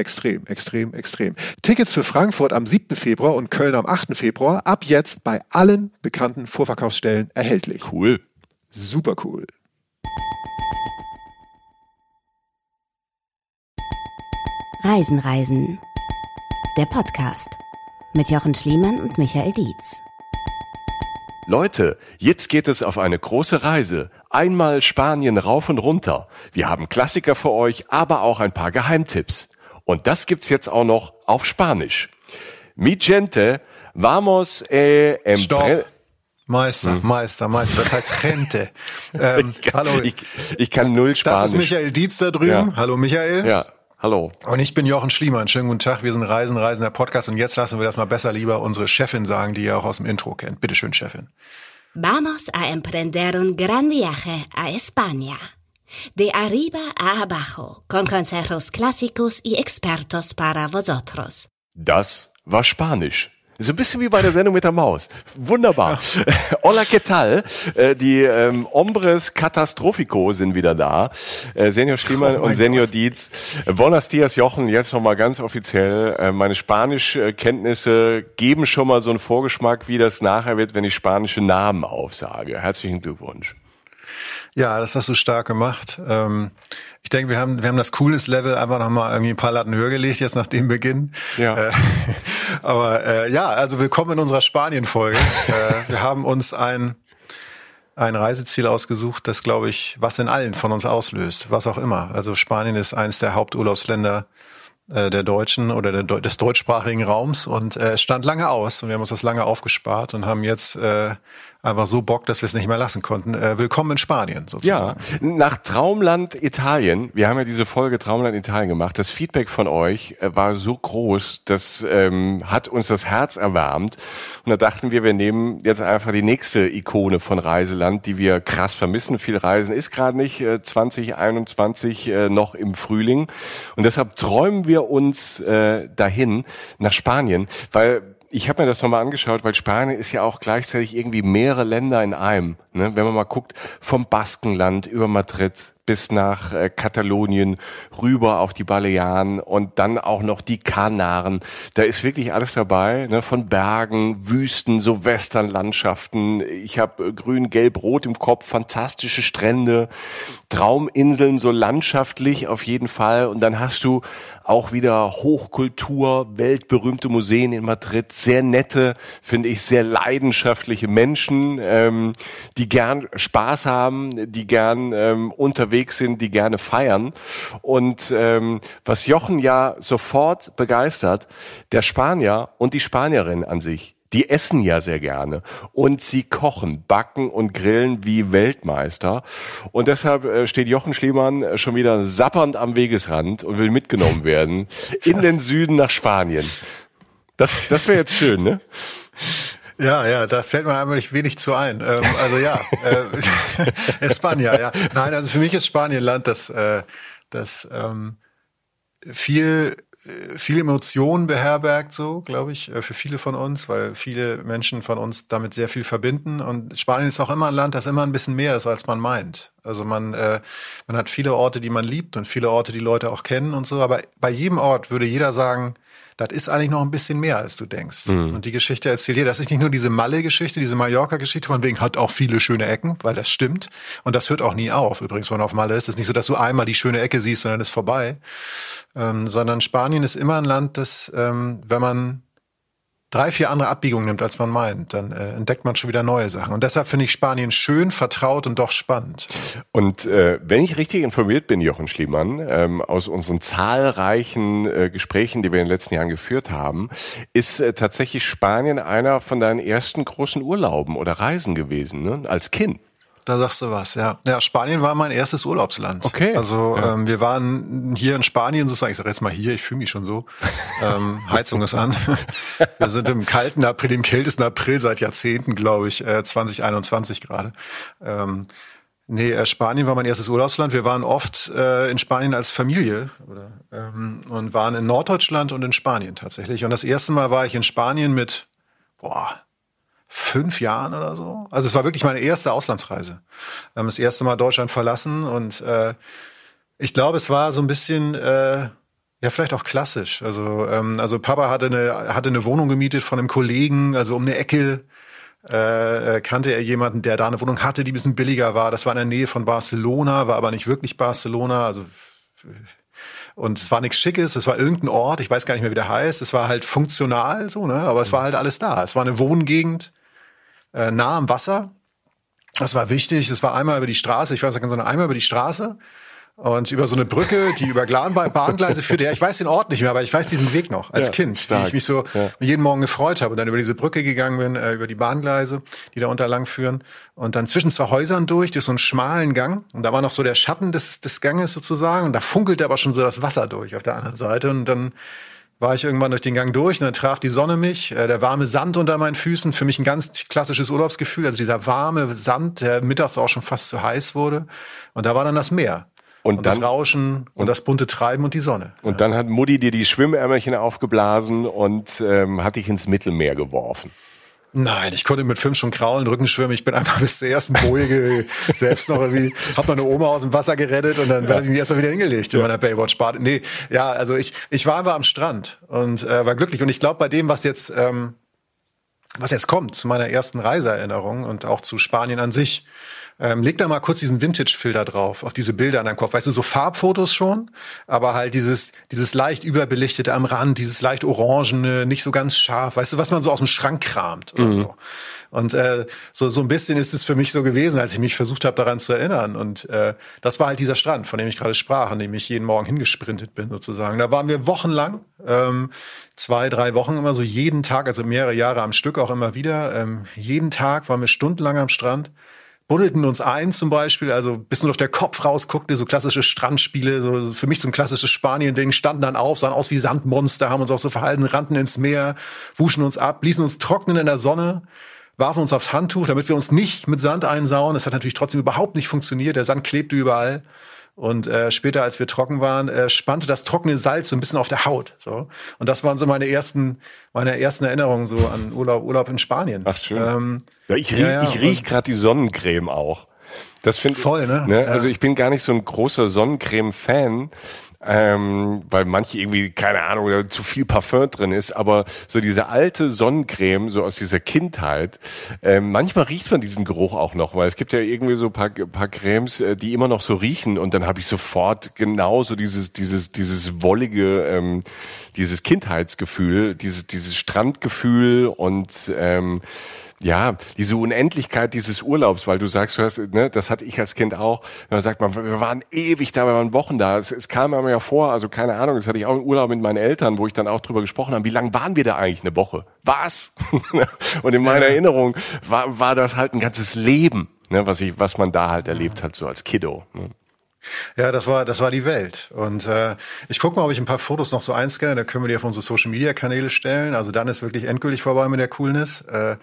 Extrem, extrem, extrem. Tickets für Frankfurt am 7. Februar und Köln am 8. Februar ab jetzt bei allen bekannten Vorverkaufsstellen erhältlich. Cool. Super cool. Reisen, Reisen. Der Podcast mit Jochen Schliemann und Michael Dietz. Leute, jetzt geht es auf eine große Reise. Einmal Spanien rauf und runter. Wir haben Klassiker für euch, aber auch ein paar Geheimtipps. Und das gibt's jetzt auch noch auf Spanisch. Mi gente, vamos eh, Stopp. Meister, hm. Meister, Meister. Das heißt Gente. Ähm, ich, kann, hallo. Ich, ich, kann null Spanisch. Das ist Michael Dietz da drüben. Ja. Hallo Michael. Ja. Hallo. Und ich bin Jochen Schliemann. Schönen guten Tag. Wir sind Reisen, Reisen der Podcast. Und jetzt lassen wir das mal besser lieber unsere Chefin sagen, die ihr auch aus dem Intro kennt. Bitte schön, Chefin. Vamos a emprender un gran viaje a España. De arriba a abajo, con consejos clásicos y expertos para vosotros. Das war Spanisch. So ein bisschen wie bei der Sendung mit der Maus. Wunderbar. Hola, ¿qué tal? Äh, die ähm, Hombres Catastrophico sind wieder da. Äh, Senior Schliemann oh und Senior Gott. Dietz. Buenos dias, Jochen. Jetzt nochmal ganz offiziell. Äh, meine Spanischkenntnisse geben schon mal so einen Vorgeschmack, wie das nachher wird, wenn ich spanische Namen aufsage. Herzlichen Glückwunsch. Ja, das hast du stark gemacht. Ähm, ich denke, wir haben, wir haben das Coolness-Level einfach nochmal irgendwie ein paar Latten höher gelegt, jetzt nach dem Beginn. Ja. Äh, aber äh, ja, also willkommen in unserer Spanien-Folge. äh, wir haben uns ein, ein Reiseziel ausgesucht, das, glaube ich, was in allen von uns auslöst, was auch immer. Also Spanien ist eins der Haupturlaubsländer äh, der Deutschen oder der, des deutschsprachigen Raums und äh, es stand lange aus und wir haben uns das lange aufgespart und haben jetzt äh, einfach so Bock, dass wir es nicht mehr lassen konnten. Äh, willkommen in Spanien sozusagen. Ja, nach Traumland Italien, wir haben ja diese Folge Traumland Italien gemacht, das Feedback von euch äh, war so groß, das ähm, hat uns das Herz erwärmt. Und da dachten wir, wir nehmen jetzt einfach die nächste Ikone von Reiseland, die wir krass vermissen. Viel Reisen ist gerade nicht äh, 2021 äh, noch im Frühling. Und deshalb träumen wir uns äh, dahin nach Spanien, weil ich habe mir das nochmal angeschaut, weil Spanien ist ja auch gleichzeitig irgendwie mehrere Länder in einem. Ne? Wenn man mal guckt, vom Baskenland über Madrid bis nach äh, Katalonien, rüber auf die Balearen und dann auch noch die Kanaren. Da ist wirklich alles dabei, ne? von Bergen, Wüsten, so Westernlandschaften. Ich habe äh, grün, gelb, rot im Kopf, fantastische Strände, Trauminseln, so landschaftlich auf jeden Fall. Und dann hast du auch wieder Hochkultur, weltberühmte Museen in Madrid, sehr nette, finde ich, sehr leidenschaftliche Menschen, ähm, die gern Spaß haben, die gern ähm, unterwegs sind, die gerne feiern. Und ähm, was Jochen ja sofort begeistert, der Spanier und die Spanierin an sich die essen ja sehr gerne und sie kochen, backen und grillen wie Weltmeister. Und deshalb äh, steht Jochen Schliemann äh, schon wieder sappernd am Wegesrand und will mitgenommen werden in den Süden nach Spanien. Das, das wäre jetzt schön, ne? Ja, ja, da fällt mir eigentlich wenig zu ein. Ähm, also ja, äh, Espanja, ja. Nein, also für mich ist Spanien Land, das, äh, das ähm, viel viel Emotionen beherbergt, so glaube ich, äh, für viele von uns, weil viele Menschen von uns damit sehr viel verbinden. Und Spanien ist auch immer ein Land, das immer ein bisschen mehr ist, als man meint. Also man, äh, man hat viele Orte, die man liebt und viele Orte, die Leute auch kennen und so. Aber bei jedem Ort würde jeder sagen, das ist eigentlich noch ein bisschen mehr, als du denkst. Mhm. Und die Geschichte erzählt dir, das ist nicht nur diese Malle-Geschichte, diese Mallorca-Geschichte, von wegen hat auch viele schöne Ecken, weil das stimmt. Und das hört auch nie auf. Übrigens, wenn man auf Malle ist, es ist nicht so, dass du einmal die schöne Ecke siehst, sondern ist vorbei. Ähm, sondern Spanien ist immer ein Land, das, ähm, wenn man drei, vier andere Abbiegungen nimmt, als man meint, dann äh, entdeckt man schon wieder neue Sachen. Und deshalb finde ich Spanien schön, vertraut und doch spannend. Und äh, wenn ich richtig informiert bin, Jochen Schliemann, ähm, aus unseren zahlreichen äh, Gesprächen, die wir in den letzten Jahren geführt haben, ist äh, tatsächlich Spanien einer von deinen ersten großen Urlauben oder Reisen gewesen, ne? als Kind. Da sagst du was, ja. Ja, Spanien war mein erstes Urlaubsland. Okay. Also ja. ähm, wir waren hier in Spanien sozusagen, ich sage jetzt mal hier, ich fühle mich schon so. ähm, Heizung ist an. wir sind im kalten April, im kältesten April seit Jahrzehnten, glaube ich, äh, 2021 gerade. Ähm, Nee, äh, Spanien war mein erstes Urlaubsland. Wir waren oft äh, in Spanien als Familie oder, ähm, und waren in Norddeutschland und in Spanien tatsächlich. Und das erste Mal war ich in Spanien mit, boah, fünf Jahren oder so. Also es war wirklich meine erste Auslandsreise. Wir haben das erste Mal Deutschland verlassen und äh, ich glaube, es war so ein bisschen äh, ja vielleicht auch klassisch. Also ähm, also Papa hatte eine hatte eine Wohnung gemietet von einem Kollegen, also um eine Ecke äh, äh kannte er jemanden, der da eine Wohnung hatte, die ein bisschen billiger war. Das war in der Nähe von Barcelona, war aber nicht wirklich Barcelona. Also und es war nichts Schickes, es war irgendein Ort, ich weiß gar nicht mehr, wie der heißt. Es war halt funktional so, ne? Aber es war halt alles da. Es war eine Wohngegend äh, nah am Wasser. Das war wichtig. Es war einmal über die Straße. Ich weiß nicht, so einmal über die Straße und über so eine Brücke, die über Bahngleise führte. Ja, ich weiß den Ort nicht mehr, aber ich weiß diesen Weg noch als ja, Kind, stark. wie ich mich so ja. jeden Morgen gefreut habe und dann über diese Brücke gegangen bin, äh, über die Bahngleise, die da unter lang führen und dann zwischen zwei Häusern durch, durch so einen schmalen Gang und da war noch so der Schatten des, des Ganges sozusagen und da funkelte aber schon so das Wasser durch auf der anderen Seite und dann war ich irgendwann durch den Gang durch und dann traf die Sonne mich, äh, der warme Sand unter meinen Füßen, für mich ein ganz klassisches Urlaubsgefühl, also dieser warme Sand, der mittags auch schon fast zu heiß wurde und da war dann das Meer. Und, und dann, das Rauschen und, und, das bunte Treiben und die Sonne. Und ja. dann hat Mutti dir die Schwimmärmelchen aufgeblasen und ähm, hat dich ins Mittelmeer geworfen. Nein, ich konnte mit fünf schon kraulen, Rücken schwimmen. Ich bin einfach bis zur ersten Boje selbst noch irgendwie, hab meine Oma aus dem Wasser gerettet und dann ja. werde ich mich erstmal wieder hingelegt in meiner Baywatch-Bade. Nee, ja, also ich, ich war einfach am Strand und äh, war glücklich. Und ich glaube, bei dem, was jetzt, ähm, was jetzt kommt, zu meiner ersten Reiseerinnerung und auch zu Spanien an sich, ähm, leg da mal kurz diesen Vintage-Filter drauf, auf diese Bilder an deinem Kopf. Weißt du, so Farbfotos schon, aber halt dieses, dieses leicht überbelichtete am Rand, dieses leicht orangene, nicht so ganz scharf, weißt du, was man so aus dem Schrank kramt. Oder mhm. so. Und äh, so, so ein bisschen ist es für mich so gewesen, als ich mich versucht habe, daran zu erinnern. Und äh, das war halt dieser Strand, von dem ich gerade sprach, an dem ich jeden Morgen hingesprintet bin, sozusagen. Da waren wir wochenlang, ähm, zwei, drei Wochen immer so jeden Tag, also mehrere Jahre am Stück auch immer wieder. Ähm, jeden Tag waren wir stundenlang am Strand buddelten uns ein zum Beispiel, also bis nur noch der Kopf rausguckte, so klassische Strandspiele, so für mich so ein klassisches Spanien-Ding, standen dann auf, sahen aus wie Sandmonster, haben uns auch so verhalten, rannten ins Meer, wuschen uns ab, ließen uns trocknen in der Sonne, warfen uns aufs Handtuch, damit wir uns nicht mit Sand einsauen. Das hat natürlich trotzdem überhaupt nicht funktioniert, der Sand klebte überall. Und äh, später, als wir trocken waren, äh, spannte das trockene Salz so ein bisschen auf der Haut. So. Und das waren so meine ersten, meine ersten Erinnerungen so an Urlaub, Urlaub in Spanien. Ach schön. Ähm, ja, ich riech, ja, ja, ich riech gerade die Sonnencreme auch. Das finde voll, ne? ne? Also ich bin gar nicht so ein großer Sonnencreme-Fan ähm, weil manche irgendwie, keine Ahnung, zu viel Parfum drin ist, aber so diese alte Sonnencreme, so aus dieser Kindheit, ähm, manchmal riecht man diesen Geruch auch noch, weil es gibt ja irgendwie so paar, paar Cremes, äh, die immer noch so riechen. Und dann habe ich sofort genau so dieses, dieses, dieses wollige, ähm, dieses Kindheitsgefühl, dieses, dieses Strandgefühl und ähm, ja, diese Unendlichkeit dieses Urlaubs, weil du sagst, du hast, ne, das hatte ich als Kind auch. Wenn man sagt, man, wir waren ewig da, wir waren Wochen da. Es, es kam mir ja vor, also keine Ahnung, das hatte ich auch im Urlaub mit meinen Eltern, wo ich dann auch drüber gesprochen habe, wie lange waren wir da eigentlich eine Woche? Was? Und in meiner Erinnerung war, war das halt ein ganzes Leben, ne, was ich, was man da halt erlebt hat, so als Kiddo. Ne? Ja, das war, das war die Welt. Und äh, ich gucke mal, ob ich ein paar Fotos noch so einscanne, da können wir die auf unsere Social Media Kanäle stellen. Also dann ist wirklich endgültig vorbei mit der Coolness. Äh,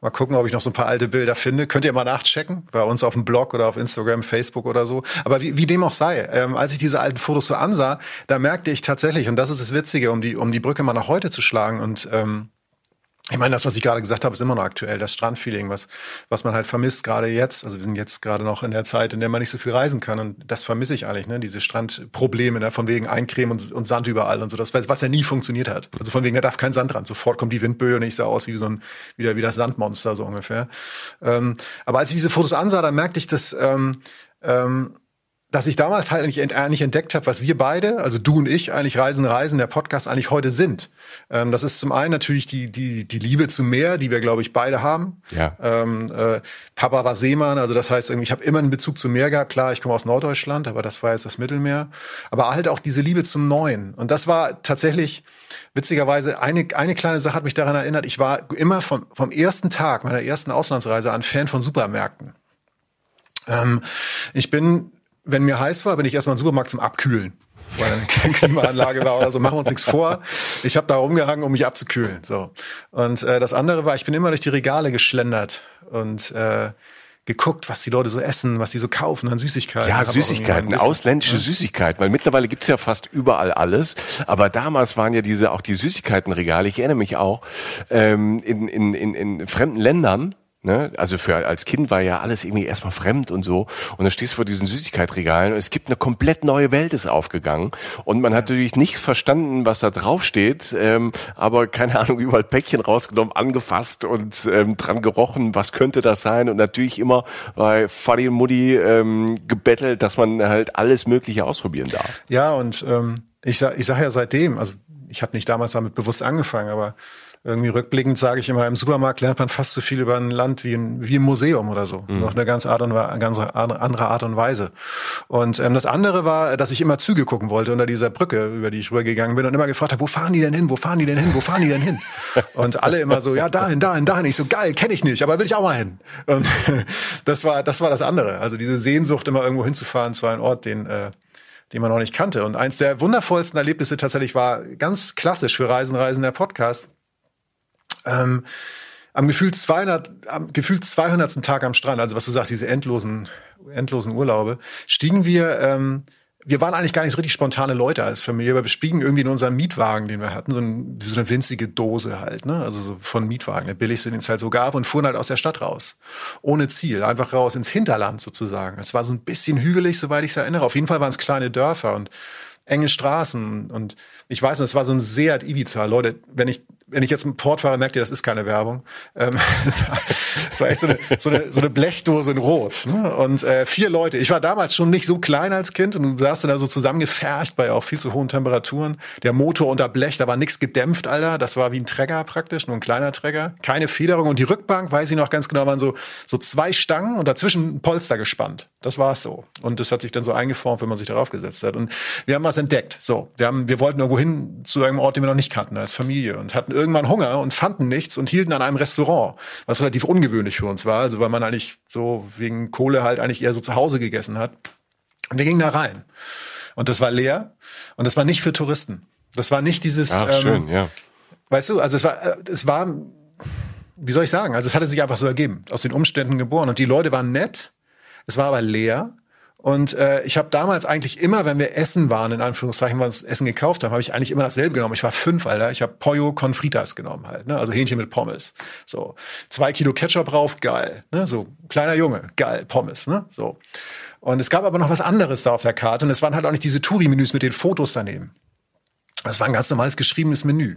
mal gucken, ob ich noch so ein paar alte Bilder finde. Könnt ihr mal nachchecken, bei uns auf dem Blog oder auf Instagram, Facebook oder so. Aber wie, wie dem auch sei, ähm, als ich diese alten Fotos so ansah, da merkte ich tatsächlich, und das ist das Witzige, um die, um die Brücke mal nach heute zu schlagen und ähm, ich meine, das, was ich gerade gesagt habe, ist immer noch aktuell, das Strandfeeling, was, was man halt vermisst, gerade jetzt. Also wir sind jetzt gerade noch in der Zeit, in der man nicht so viel reisen kann. Und das vermisse ich eigentlich, ne? Diese Strandprobleme, ne? von wegen Eincremen und, und Sand überall und so. Das, was ja nie funktioniert hat. Also von wegen, da darf kein Sand dran. Sofort kommt die Windböe und ich sah aus wie so ein, wieder wie das Sandmonster, so ungefähr. Ähm, aber als ich diese Fotos ansah, da merkte ich, dass, ähm, ähm, dass ich damals halt eigentlich entdeckt habe, was wir beide, also du und ich, eigentlich Reisen, Reisen, der Podcast eigentlich heute sind. Ähm, das ist zum einen natürlich die, die, die Liebe zum Meer, die wir, glaube ich, beide haben. Ja. Ähm, äh, Papa war Seemann, also das heißt, ich habe immer einen Bezug zum Meer gehabt. Klar, ich komme aus Norddeutschland, aber das war jetzt das Mittelmeer. Aber halt auch diese Liebe zum Neuen. Und das war tatsächlich, witzigerweise, eine, eine kleine Sache hat mich daran erinnert. Ich war immer vom, vom ersten Tag meiner ersten Auslandsreise an Fan von Supermärkten. Ähm, ich bin wenn mir heiß war, bin ich erstmal im Supermarkt zum Abkühlen. Weil eine Klimaanlage war oder so, machen wir uns nichts vor. Ich habe da rumgehangen, um mich abzukühlen. So. Und äh, das andere war, ich bin immer durch die Regale geschlendert und äh, geguckt, was die Leute so essen, was sie so kaufen an Süßigkeiten. Ja, Süßigkeiten, ausländische ja. Süßigkeiten, weil mittlerweile gibt's ja fast überall alles, aber damals waren ja diese auch die Süßigkeitenregale, ich erinnere mich auch, ähm, in, in, in, in fremden Ländern, Ne? Also für als Kind war ja alles irgendwie erstmal fremd und so. Und dann stehst du vor diesen Süßigkeitsregalen und es gibt eine komplett neue Welt ist aufgegangen. Und man hat natürlich nicht verstanden, was da drauf steht, ähm, aber keine Ahnung, überall Päckchen rausgenommen, angefasst und ähm, dran gerochen, was könnte das sein? Und natürlich immer bei Fadi und Mutti ähm, gebettelt, dass man halt alles Mögliche ausprobieren darf. Ja, und ähm, ich sag, ich sag ja seitdem, also ich habe nicht damals damit bewusst angefangen, aber irgendwie rückblickend sage ich immer, im Supermarkt lernt man fast so viel über ein Land wie, ein, wie im Museum oder so. Mhm. Auf eine ganz, Art und, ganz andere Art und Weise. Und ähm, das andere war, dass ich immer Züge gucken wollte unter dieser Brücke, über die ich rübergegangen bin und immer gefragt habe, wo fahren die denn hin? Wo fahren die denn hin? Wo fahren die denn hin? Und alle immer so, ja, dahin, dahin, dahin. Ich so, geil, kenne ich nicht, aber will ich auch mal hin. Und das war, das war das andere. Also diese Sehnsucht, immer irgendwo hinzufahren zu einem Ort, den, äh, den man noch nicht kannte. Und eins der wundervollsten Erlebnisse tatsächlich war ganz klassisch für Reisen, Reisen der Podcast ähm, am gefühlt 200, am gefühlt 200. Tag am Strand, also was du sagst, diese endlosen, endlosen Urlaube, stiegen wir, ähm, wir waren eigentlich gar nicht so richtig spontane Leute als Familie, aber wir stiegen irgendwie in unseren Mietwagen, den wir hatten, so, ein, so eine winzige Dose halt, ne? Also so von Mietwagen, der billigste, den es halt so gab, und fuhren halt aus der Stadt raus. Ohne Ziel, einfach raus ins Hinterland sozusagen. Es war so ein bisschen hügelig, soweit ich es erinnere. Auf jeden Fall waren es kleine Dörfer und enge Straßen und ich weiß nicht, es war so ein Seat Ibiza. Leute, wenn ich wenn ich jetzt einen Port fahre, merkt ihr, das ist keine Werbung. Ähm, es, war, es war echt so eine, so eine, so eine Blechdose in Rot. Ne? Und äh, vier Leute. Ich war damals schon nicht so klein als Kind und du dann da so zusammengefercht bei auch viel zu hohen Temperaturen. Der Motor unter Blech, da war nichts gedämpft, Alter. Das war wie ein Träger praktisch, nur ein kleiner Träger. Keine Federung. Und die Rückbank, weiß ich noch ganz genau, waren so, so zwei Stangen und dazwischen ein Polster gespannt. Das war es so. Und das hat sich dann so eingeformt, wenn man sich darauf gesetzt hat. Und wir haben was entdeckt. So, wir, haben, wir wollten irgendwo hin zu einem Ort, den wir noch nicht kannten als Familie und hatten irgendwann Hunger und fanden nichts und hielten an einem Restaurant, was relativ ungewöhnlich für uns war, also weil man eigentlich so wegen Kohle halt eigentlich eher so zu Hause gegessen hat. Und wir gingen da rein. Und das war leer und das war nicht für Touristen. Das war nicht dieses Ach, ähm, schön, ja. Weißt du, also es war äh, es war wie soll ich sagen? Also es hatte sich einfach so ergeben, aus den Umständen geboren und die Leute waren nett. Es war aber leer und äh, ich habe damals eigentlich immer, wenn wir essen waren, in Anführungszeichen, was Essen gekauft haben, habe ich eigentlich immer dasselbe genommen. Ich war fünf, Alter. Ich habe Pollo con fritas genommen halt, ne? Also Hähnchen mit Pommes. So zwei Kilo Ketchup drauf, geil. Ne? So kleiner Junge, geil, Pommes, ne? So. Und es gab aber noch was anderes da auf der Karte und es waren halt auch nicht diese Touri-Menüs mit den Fotos daneben. Das war ein ganz normales geschriebenes Menü.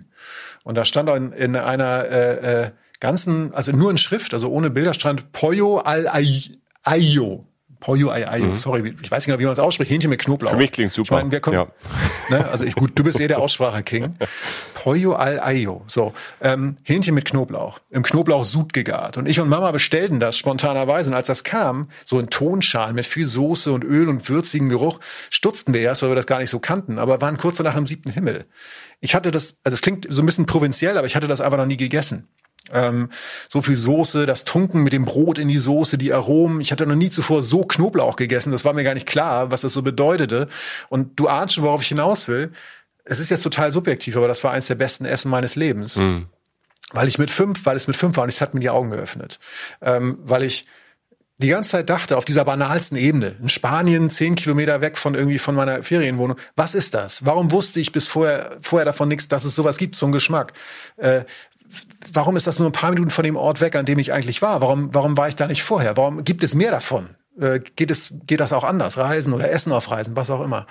Und da stand in, in einer äh, äh, ganzen, also nur in Schrift, also ohne Bilder, stand Pollo al Ayo. Pollo ai ai, mhm. sorry, ich weiß nicht genau, wie man es ausspricht. Hähnchen mit Knoblauch. Für mich klingt super. Ich meine, wer kommt, ja. ne, also ich, gut, du bist eh der Aussprache-King. Pollo al aio. So, ähm, Hähnchen mit Knoblauch. Im Knoblauch Sud gegart. Und ich und Mama bestellten das spontanerweise. Und als das kam, so in Tonschalen mit viel Soße und Öl und würzigen Geruch, stutzten wir erst, weil wir das gar nicht so kannten, aber waren kurz danach im siebten Himmel. Ich hatte das, also es klingt so ein bisschen provinziell, aber ich hatte das einfach noch nie gegessen. Ähm, so viel Soße, das Tunken mit dem Brot in die Soße, die Aromen. Ich hatte noch nie zuvor so Knoblauch gegessen. Das war mir gar nicht klar, was das so bedeutete. Und du ahnst schon, worauf ich hinaus will. Es ist jetzt total subjektiv, aber das war eines der besten Essen meines Lebens. Mhm. Weil ich mit fünf, weil es mit fünf war und es hat mir die Augen geöffnet. Ähm, weil ich die ganze Zeit dachte, auf dieser banalsten Ebene, in Spanien, zehn Kilometer weg von irgendwie von meiner Ferienwohnung, was ist das? Warum wusste ich bis vorher, vorher davon nichts, dass es sowas gibt, so einen Geschmack? Äh, warum ist das nur ein paar Minuten von dem Ort weg, an dem ich eigentlich war? Warum, warum war ich da nicht vorher? Warum gibt es mehr davon? Äh, geht es, geht das auch anders? Reisen oder Essen auf Reisen, was auch immer.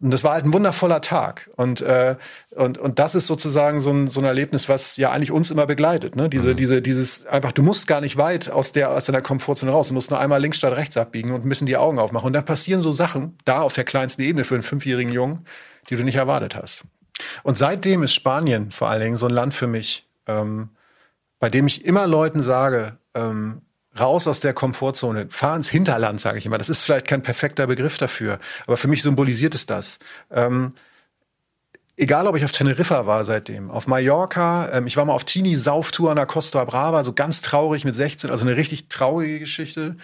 und das war halt ein wundervoller Tag. Und, äh, und, und das ist sozusagen so ein, so ein Erlebnis, was ja eigentlich uns immer begleitet. Ne? Diese, mhm. diese, dieses einfach, du musst gar nicht weit aus der aus deiner Komfortzone raus. Du musst nur einmal links statt rechts abbiegen und ein bisschen die Augen aufmachen. Und dann passieren so Sachen, da auf der kleinsten Ebene für einen fünfjährigen Jungen, die du nicht erwartet hast. Und seitdem ist Spanien vor allen Dingen so ein Land für mich, ähm, bei dem ich immer Leuten sage, ähm, raus aus der Komfortzone, fahr ins Hinterland, sage ich immer. Das ist vielleicht kein perfekter Begriff dafür, aber für mich symbolisiert es das. Ähm, egal ob ich auf Teneriffa war seitdem, auf Mallorca, ähm, ich war mal auf Teenie Sauftour an der Costa Brava, so ganz traurig mit 16, also eine richtig traurige Geschichte,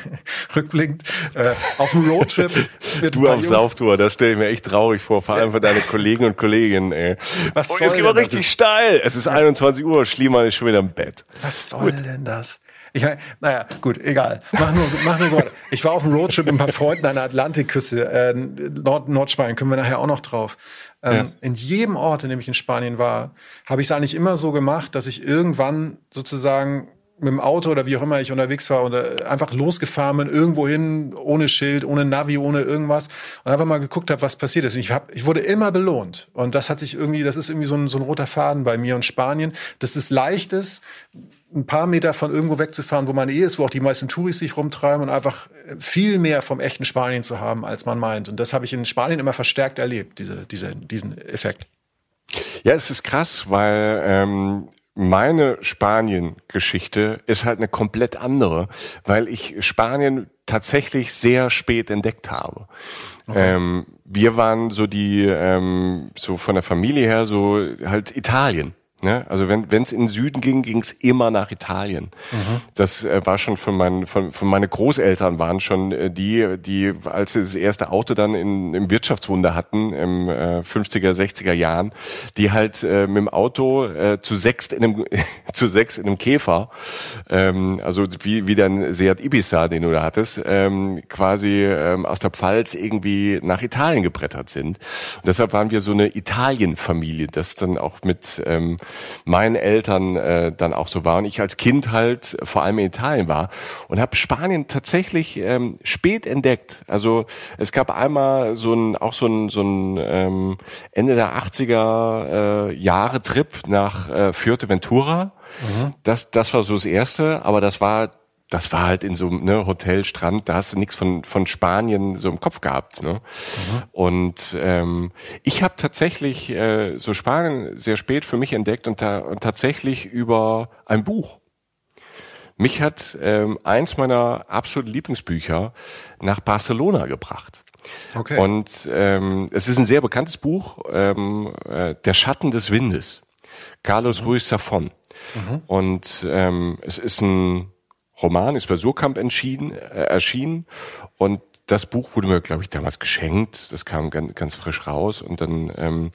rückblickend, äh, auf einem Roadtrip. Mit du auf Jungs. Sauftour, das stelle ich mir echt traurig vor, vor allem für deine Kollegen und Kolleginnen. Ey. Was oh, soll jetzt geht mal richtig steil. Es ist 21 Uhr, Schliemann ist schon wieder im Bett. Was soll Gut. denn das? Ich meine, naja, gut, egal. Mach nur, mach nur so weiter. Ich war auf einem Roadtrip mit ein paar Freunden an der Atlantikküste, äh, Nord Nordspanien, können wir nachher auch noch drauf. Ähm, ja. In jedem Ort, in dem ich in Spanien war, habe ich es eigentlich immer so gemacht, dass ich irgendwann sozusagen mit dem Auto oder wie auch immer ich unterwegs war oder einfach losgefahren bin, irgendwo hin, ohne Schild, ohne Navi, ohne irgendwas und einfach mal geguckt habe, was passiert ist. Und ich, hab, ich wurde immer belohnt. Und das hat sich irgendwie, das ist irgendwie so ein, so ein roter Faden bei mir und Spanien, dass es leicht ist, ein paar Meter von irgendwo wegzufahren, wo man eh ist, wo auch die meisten Touris sich rumtreiben und einfach viel mehr vom echten Spanien zu haben, als man meint. Und das habe ich in Spanien immer verstärkt erlebt, diese, diese, diesen Effekt. Ja, es ist krass, weil ähm, meine Spanien-Geschichte ist halt eine komplett andere, weil ich Spanien tatsächlich sehr spät entdeckt habe. Okay. Ähm, wir waren so die, ähm, so von der Familie her so halt Italien. Ne? Also wenn es in den Süden ging, ging es immer nach Italien. Mhm. Das äh, war schon von meinen, von, von meine Großeltern waren schon äh, die, die als sie das erste Auto dann in, im Wirtschaftswunder hatten im äh, 50er, 60er Jahren, die halt äh, mit dem Auto äh, zu sechs in einem zu sechs in einem Käfer, ähm, also wie wie dein Seat Ibiza, den du da hattest, ähm, quasi ähm, aus der Pfalz irgendwie nach Italien gebrettert sind. Und deshalb waren wir so eine Italien-Familie, das dann auch mit ähm, meinen Eltern äh, dann auch so war und ich als Kind halt vor allem in Italien war und habe Spanien tatsächlich ähm, spät entdeckt. Also es gab einmal so ein auch so ein so ein ähm, Ende der 80er äh, Jahre Trip nach äh, Fuerteventura. Mhm. Das das war so das erste, aber das war das war halt in so einem ne, Hotel, Strand, da hast du nichts von, von Spanien so im Kopf gehabt. Ne? Mhm. Und ähm, ich habe tatsächlich äh, so Spanien sehr spät für mich entdeckt und, da, und tatsächlich über ein Buch. Mich hat ähm, eins meiner absoluten Lieblingsbücher nach Barcelona gebracht. Okay. Und ähm, es ist ein sehr bekanntes Buch, ähm, äh, Der Schatten des Windes, Carlos mhm. Ruiz Zafón. Mhm. Und ähm, es ist ein Roman ist bei Surkamp entschieden, äh, erschienen. Und das Buch wurde mir, glaube ich, damals geschenkt. Das kam ganz, ganz frisch raus. Und dann ähm,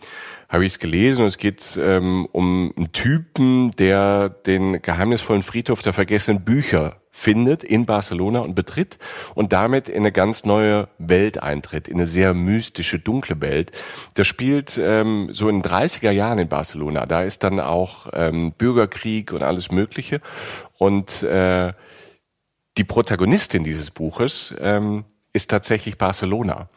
habe ich es gelesen. Und es geht ähm, um einen Typen, der den geheimnisvollen Friedhof der vergessenen Bücher findet in Barcelona und betritt und damit in eine ganz neue Welt eintritt, in eine sehr mystische, dunkle Welt. Das spielt ähm, so in 30er Jahren in Barcelona. Da ist dann auch ähm, Bürgerkrieg und alles Mögliche und äh, die Protagonistin dieses Buches ähm, ist tatsächlich Barcelona,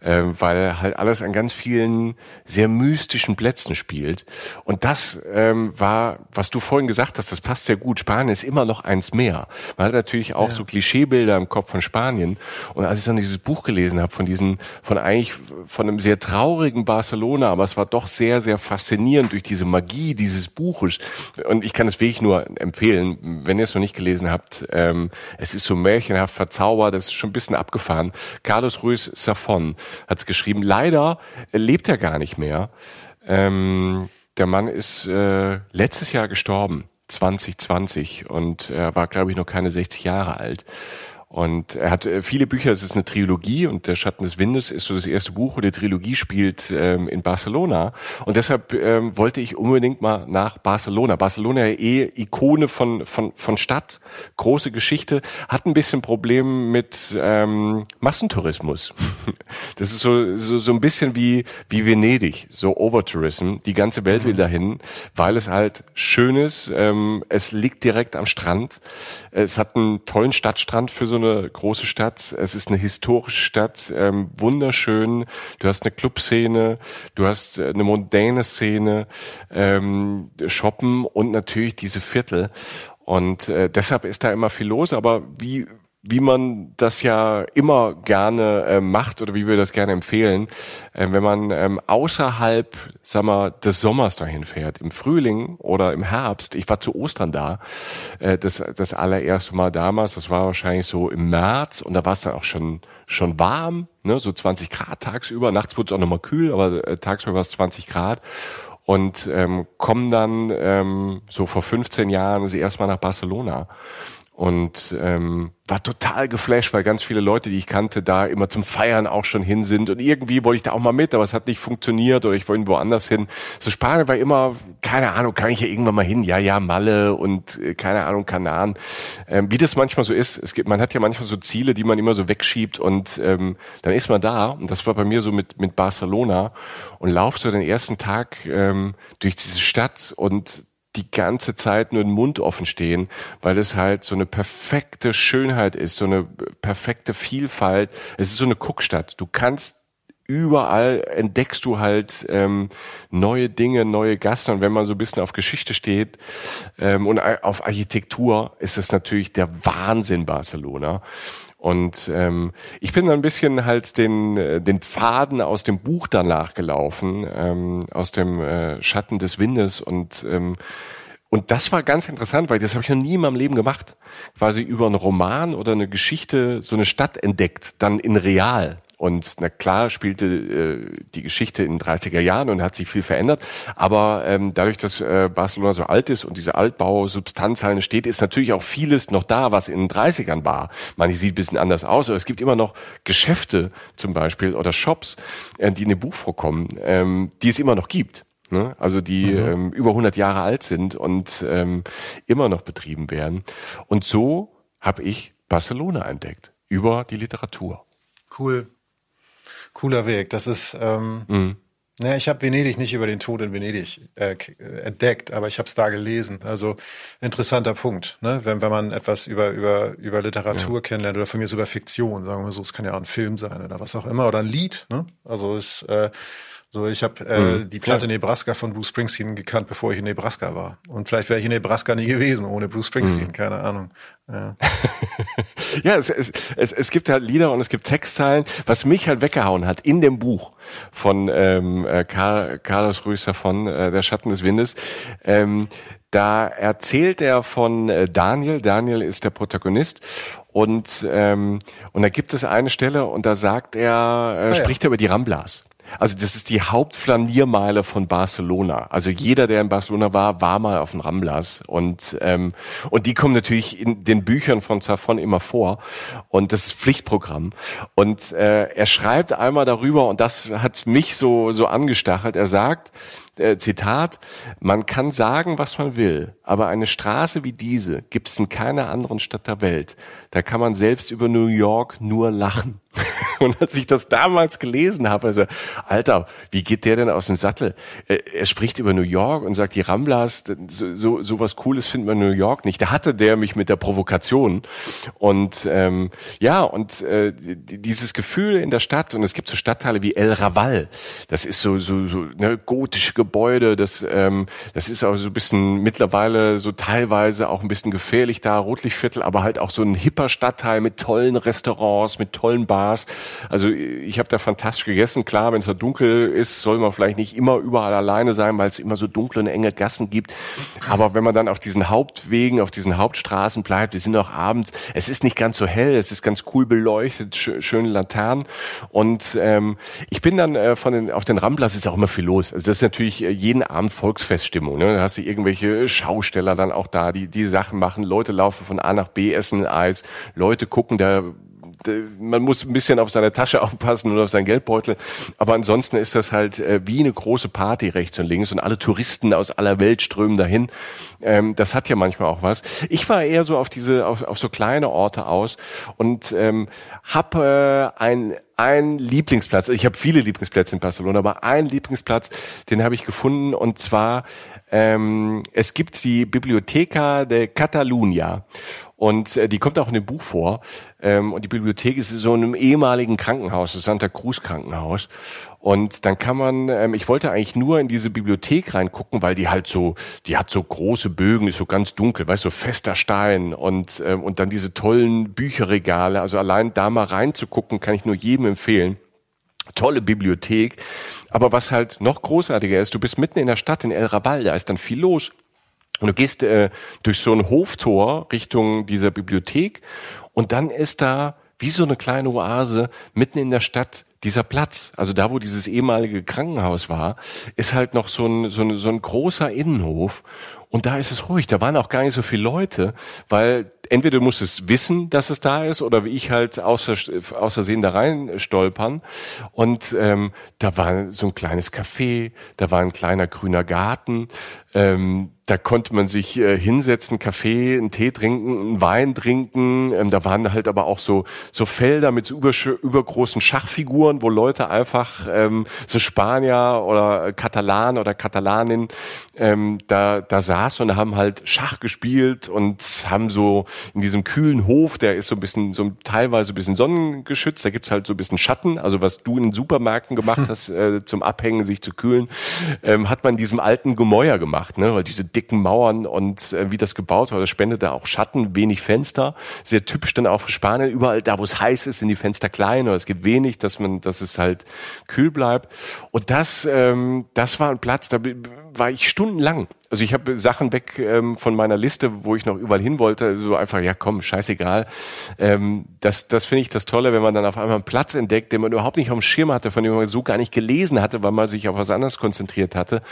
äh, weil halt alles an ganz vielen sehr mystischen Plätzen spielt. Und das ähm, war, was du vorhin gesagt hast, das passt sehr gut. Spanien ist immer noch eins mehr. Man hat natürlich auch ja. so Klischeebilder im Kopf von Spanien. Und als ich dann dieses Buch gelesen habe von diesen, von eigentlich von einem sehr traurigen Barcelona, aber es war doch sehr, sehr faszinierend durch diese Magie dieses Buches. Und ich kann es wirklich nur empfehlen, wenn ihr es noch nicht gelesen habt. Ähm, es ist so märchenhaft verzaubert, es ist schon ein bisschen abgefahren Jahren. Carlos Ruiz Safon hat es geschrieben. Leider lebt er gar nicht mehr. Ähm, der Mann ist äh, letztes Jahr gestorben, 2020, und er war, glaube ich, noch keine 60 Jahre alt. Und er hat äh, viele Bücher, es ist eine Trilogie und der Schatten des Windes ist so das erste Buch und die Trilogie spielt ähm, in Barcelona. Und deshalb ähm, wollte ich unbedingt mal nach Barcelona. Barcelona eh Ikone von, von, von Stadt, große Geschichte, hat ein bisschen Problem mit ähm, Massentourismus. Das ist so, so, so ein bisschen wie, wie Venedig, so Overtourism. Die ganze Welt will dahin, weil es halt schön ist. Ähm, es liegt direkt am Strand. Es hat einen tollen Stadtstrand für so eine große Stadt. Es ist eine historische Stadt, ähm, wunderschön. Du hast eine Clubszene, du hast äh, eine mondäne Szene, ähm, Shoppen und natürlich diese Viertel. Und äh, deshalb ist da immer viel los. Aber wie wie man das ja immer gerne äh, macht oder wie wir das gerne empfehlen, äh, wenn man ähm, außerhalb, sag mal, des Sommers dahin fährt, im Frühling oder im Herbst. Ich war zu Ostern da, äh, das, das allererste Mal damals, das war wahrscheinlich so im März und da war es dann auch schon schon warm, ne, so 20 Grad tagsüber. Nachts wurde es auch nochmal kühl, aber äh, tagsüber war es 20 Grad und ähm, kommen dann ähm, so vor 15 Jahren sie erstmal nach Barcelona und ähm, war total geflasht, weil ganz viele Leute, die ich kannte, da immer zum Feiern auch schon hin sind und irgendwie wollte ich da auch mal mit, aber es hat nicht funktioniert oder ich wollte woanders hin. So Spanien war immer, keine Ahnung, kann ich ja irgendwann mal hin? Ja, ja, Malle und äh, keine Ahnung, Kanaren. Ähm, wie das manchmal so ist, es gibt, man hat ja manchmal so Ziele, die man immer so wegschiebt und ähm, dann ist man da und das war bei mir so mit mit Barcelona und laufst so den ersten Tag ähm, durch diese Stadt und die ganze Zeit nur den Mund offen stehen, weil es halt so eine perfekte Schönheit ist, so eine perfekte Vielfalt. Es ist so eine Guckstadt. Du kannst überall entdeckst du halt ähm, neue Dinge, neue Gassen. Und wenn man so ein bisschen auf Geschichte steht ähm, und auf Architektur, ist es natürlich der Wahnsinn Barcelona. Und ähm, ich bin ein bisschen halt den, äh, den Pfaden aus dem Buch danach gelaufen, ähm, aus dem äh, Schatten des Windes und ähm, und das war ganz interessant, weil das habe ich noch nie in meinem Leben gemacht. Quasi über einen Roman oder eine Geschichte so eine Stadt entdeckt, dann in real. Und na klar spielte äh, die Geschichte in den 30er Jahren und hat sich viel verändert. Aber ähm, dadurch, dass äh, Barcelona so alt ist und diese Altbau-Substanzhallen steht, ist natürlich auch vieles noch da, was in den 30ern war. Man sieht ein bisschen anders aus, aber es gibt immer noch Geschäfte zum Beispiel oder Shops, äh, die in dem Buch vorkommen, ähm, die es immer noch gibt. Ne? Also die mhm. ähm, über 100 Jahre alt sind und ähm, immer noch betrieben werden. Und so habe ich Barcelona entdeckt über die Literatur. Cool cooler Weg. Das ist, ähm, mhm. naja, ich habe Venedig nicht über den Tod in Venedig äh, entdeckt, aber ich habe es da gelesen. Also interessanter Punkt, ne? wenn, wenn man etwas über, über, über Literatur ja. kennenlernt oder von mir ist über Fiktion, sagen wir mal so, es kann ja auch ein Film sein oder was auch immer oder ein Lied. Ne? Also es äh, so, ich habe äh, mhm. die Platte ja. Nebraska von Bruce Springsteen gekannt, bevor ich in Nebraska war. Und vielleicht wäre ich in Nebraska nie gewesen ohne Bruce Springsteen, mhm. keine Ahnung. Ja, ja es, es, es, es gibt halt Lieder und es gibt Textzeilen, was mich halt weggehauen hat in dem Buch von ähm, äh, Carlos Ruiz von äh, Der Schatten des Windes. Ähm, da erzählt er von äh, Daniel. Daniel ist der Protagonist und ähm, und da gibt es eine Stelle und da sagt er, äh, ah, spricht ja. er über die Ramblas. Also das ist die Hauptflaniermeile von Barcelona. Also jeder, der in Barcelona war, war mal auf den Ramblas und ähm, und die kommen natürlich in den Büchern von Zafon immer vor und das Pflichtprogramm. Und äh, er schreibt einmal darüber und das hat mich so so angestachelt. Er sagt, äh, Zitat, man kann sagen, was man will, aber eine Straße wie diese gibt es in keiner anderen Stadt der Welt. Da kann man selbst über New York nur lachen. Und als ich das damals gelesen habe, also, Alter, wie geht der denn aus dem Sattel? Er, spricht über New York und sagt, die Ramblas, so, so, so was Cooles findet man in New York nicht. Da hatte der mich mit der Provokation. Und ähm, ja, und äh, dieses Gefühl in der Stadt, und es gibt so Stadtteile wie El Raval, das ist so, so, so ne, gotische Gebäude, das, ähm, das ist auch so ein bisschen mittlerweile so teilweise auch ein bisschen gefährlich da, Rotlichtviertel, aber halt auch so ein hipper Stadtteil mit tollen Restaurants, mit tollen Bars. Also ich habe da fantastisch gegessen. Klar, wenn es da dunkel ist, soll man vielleicht nicht immer überall alleine sein, weil es immer so dunkle und enge Gassen gibt. Aber wenn man dann auf diesen Hauptwegen, auf diesen Hauptstraßen bleibt, wir sind auch abends, es ist nicht ganz so hell, es ist ganz cool beleuchtet, sch schöne Laternen. Und ähm, ich bin dann äh, von den, auf den Ramblas ist auch immer viel los. Also das ist natürlich äh, jeden Abend Volksfeststimmung. Ne? Da hast du irgendwelche Schausteller dann auch da, die die Sachen machen. Leute laufen von A nach B, essen Eis. Leute gucken da man muss ein bisschen auf seine Tasche aufpassen und auf seinen Geldbeutel. Aber ansonsten ist das halt äh, wie eine große Party rechts und links und alle Touristen aus aller Welt strömen dahin. Ähm, das hat ja manchmal auch was. Ich war eher so auf diese, auf, auf so kleine Orte aus und ähm, habe äh, ein ein Lieblingsplatz. Ich habe viele Lieblingsplätze in Barcelona, aber ein Lieblingsplatz, den habe ich gefunden und zwar Ähm, es gibt die Biblioteca de Catalunya und äh, die kommt auch in dem Buch vor. Ähm, und die Bibliothek ist so in einem ehemaligen Krankenhaus, das Santa Cruz Krankenhaus. Und dann kann man, ähm, ich wollte eigentlich nur in diese Bibliothek reingucken, weil die halt so, die hat so große Bögen, ist so ganz dunkel, weißt du, so fester Stein und, ähm, und dann diese tollen Bücherregale. Also allein da mal reinzugucken, kann ich nur jedem empfehlen tolle Bibliothek. Aber was halt noch großartiger ist, du bist mitten in der Stadt in El Rabal, da ist dann viel los. Und du gehst äh, durch so ein Hoftor Richtung dieser Bibliothek und dann ist da wie so eine kleine Oase mitten in der Stadt dieser Platz, also da, wo dieses ehemalige Krankenhaus war, ist halt noch so ein, so ein, so ein großer Innenhof. Und da ist es ruhig. Da waren auch gar nicht so viele Leute, weil entweder du musst es wissen, dass es da ist, oder wie ich halt außer, außersehen da rein stolpern. Und ähm, da war so ein kleines Café, da war ein kleiner grüner Garten. Ähm, da konnte man sich äh, hinsetzen, Kaffee, einen Tee trinken, einen Wein trinken. Ähm, da waren halt aber auch so so Felder mit so übergroßen Schachfiguren, wo Leute einfach ähm, so Spanier oder Katalan oder Katalanin ähm, da da saßen und haben halt Schach gespielt und haben so in diesem kühlen Hof, der ist so ein bisschen so teilweise ein bisschen sonnengeschützt. Da gibt's halt so ein bisschen Schatten. Also was du in den Supermärkten gemacht hast äh, zum Abhängen, sich zu kühlen, ähm, hat man in diesem alten Gemäuer gemacht, ne? Weil diese dicken Mauern und äh, wie das gebaut war, das spendet da auch Schatten, wenig Fenster. Sehr typisch dann auch für Spanien. Überall da, wo es heiß ist, sind die Fenster klein oder es gibt wenig, dass man, dass es halt kühl bleibt. Und das, ähm, das war ein Platz, da war ich stundenlang also ich habe Sachen weg ähm, von meiner Liste, wo ich noch überall hin wollte, so einfach, ja komm, scheißegal. Ähm, das das finde ich das Tolle, wenn man dann auf einmal einen Platz entdeckt, den man überhaupt nicht auf dem Schirm hatte, von dem man so gar nicht gelesen hatte, weil man sich auf was anderes konzentriert hatte.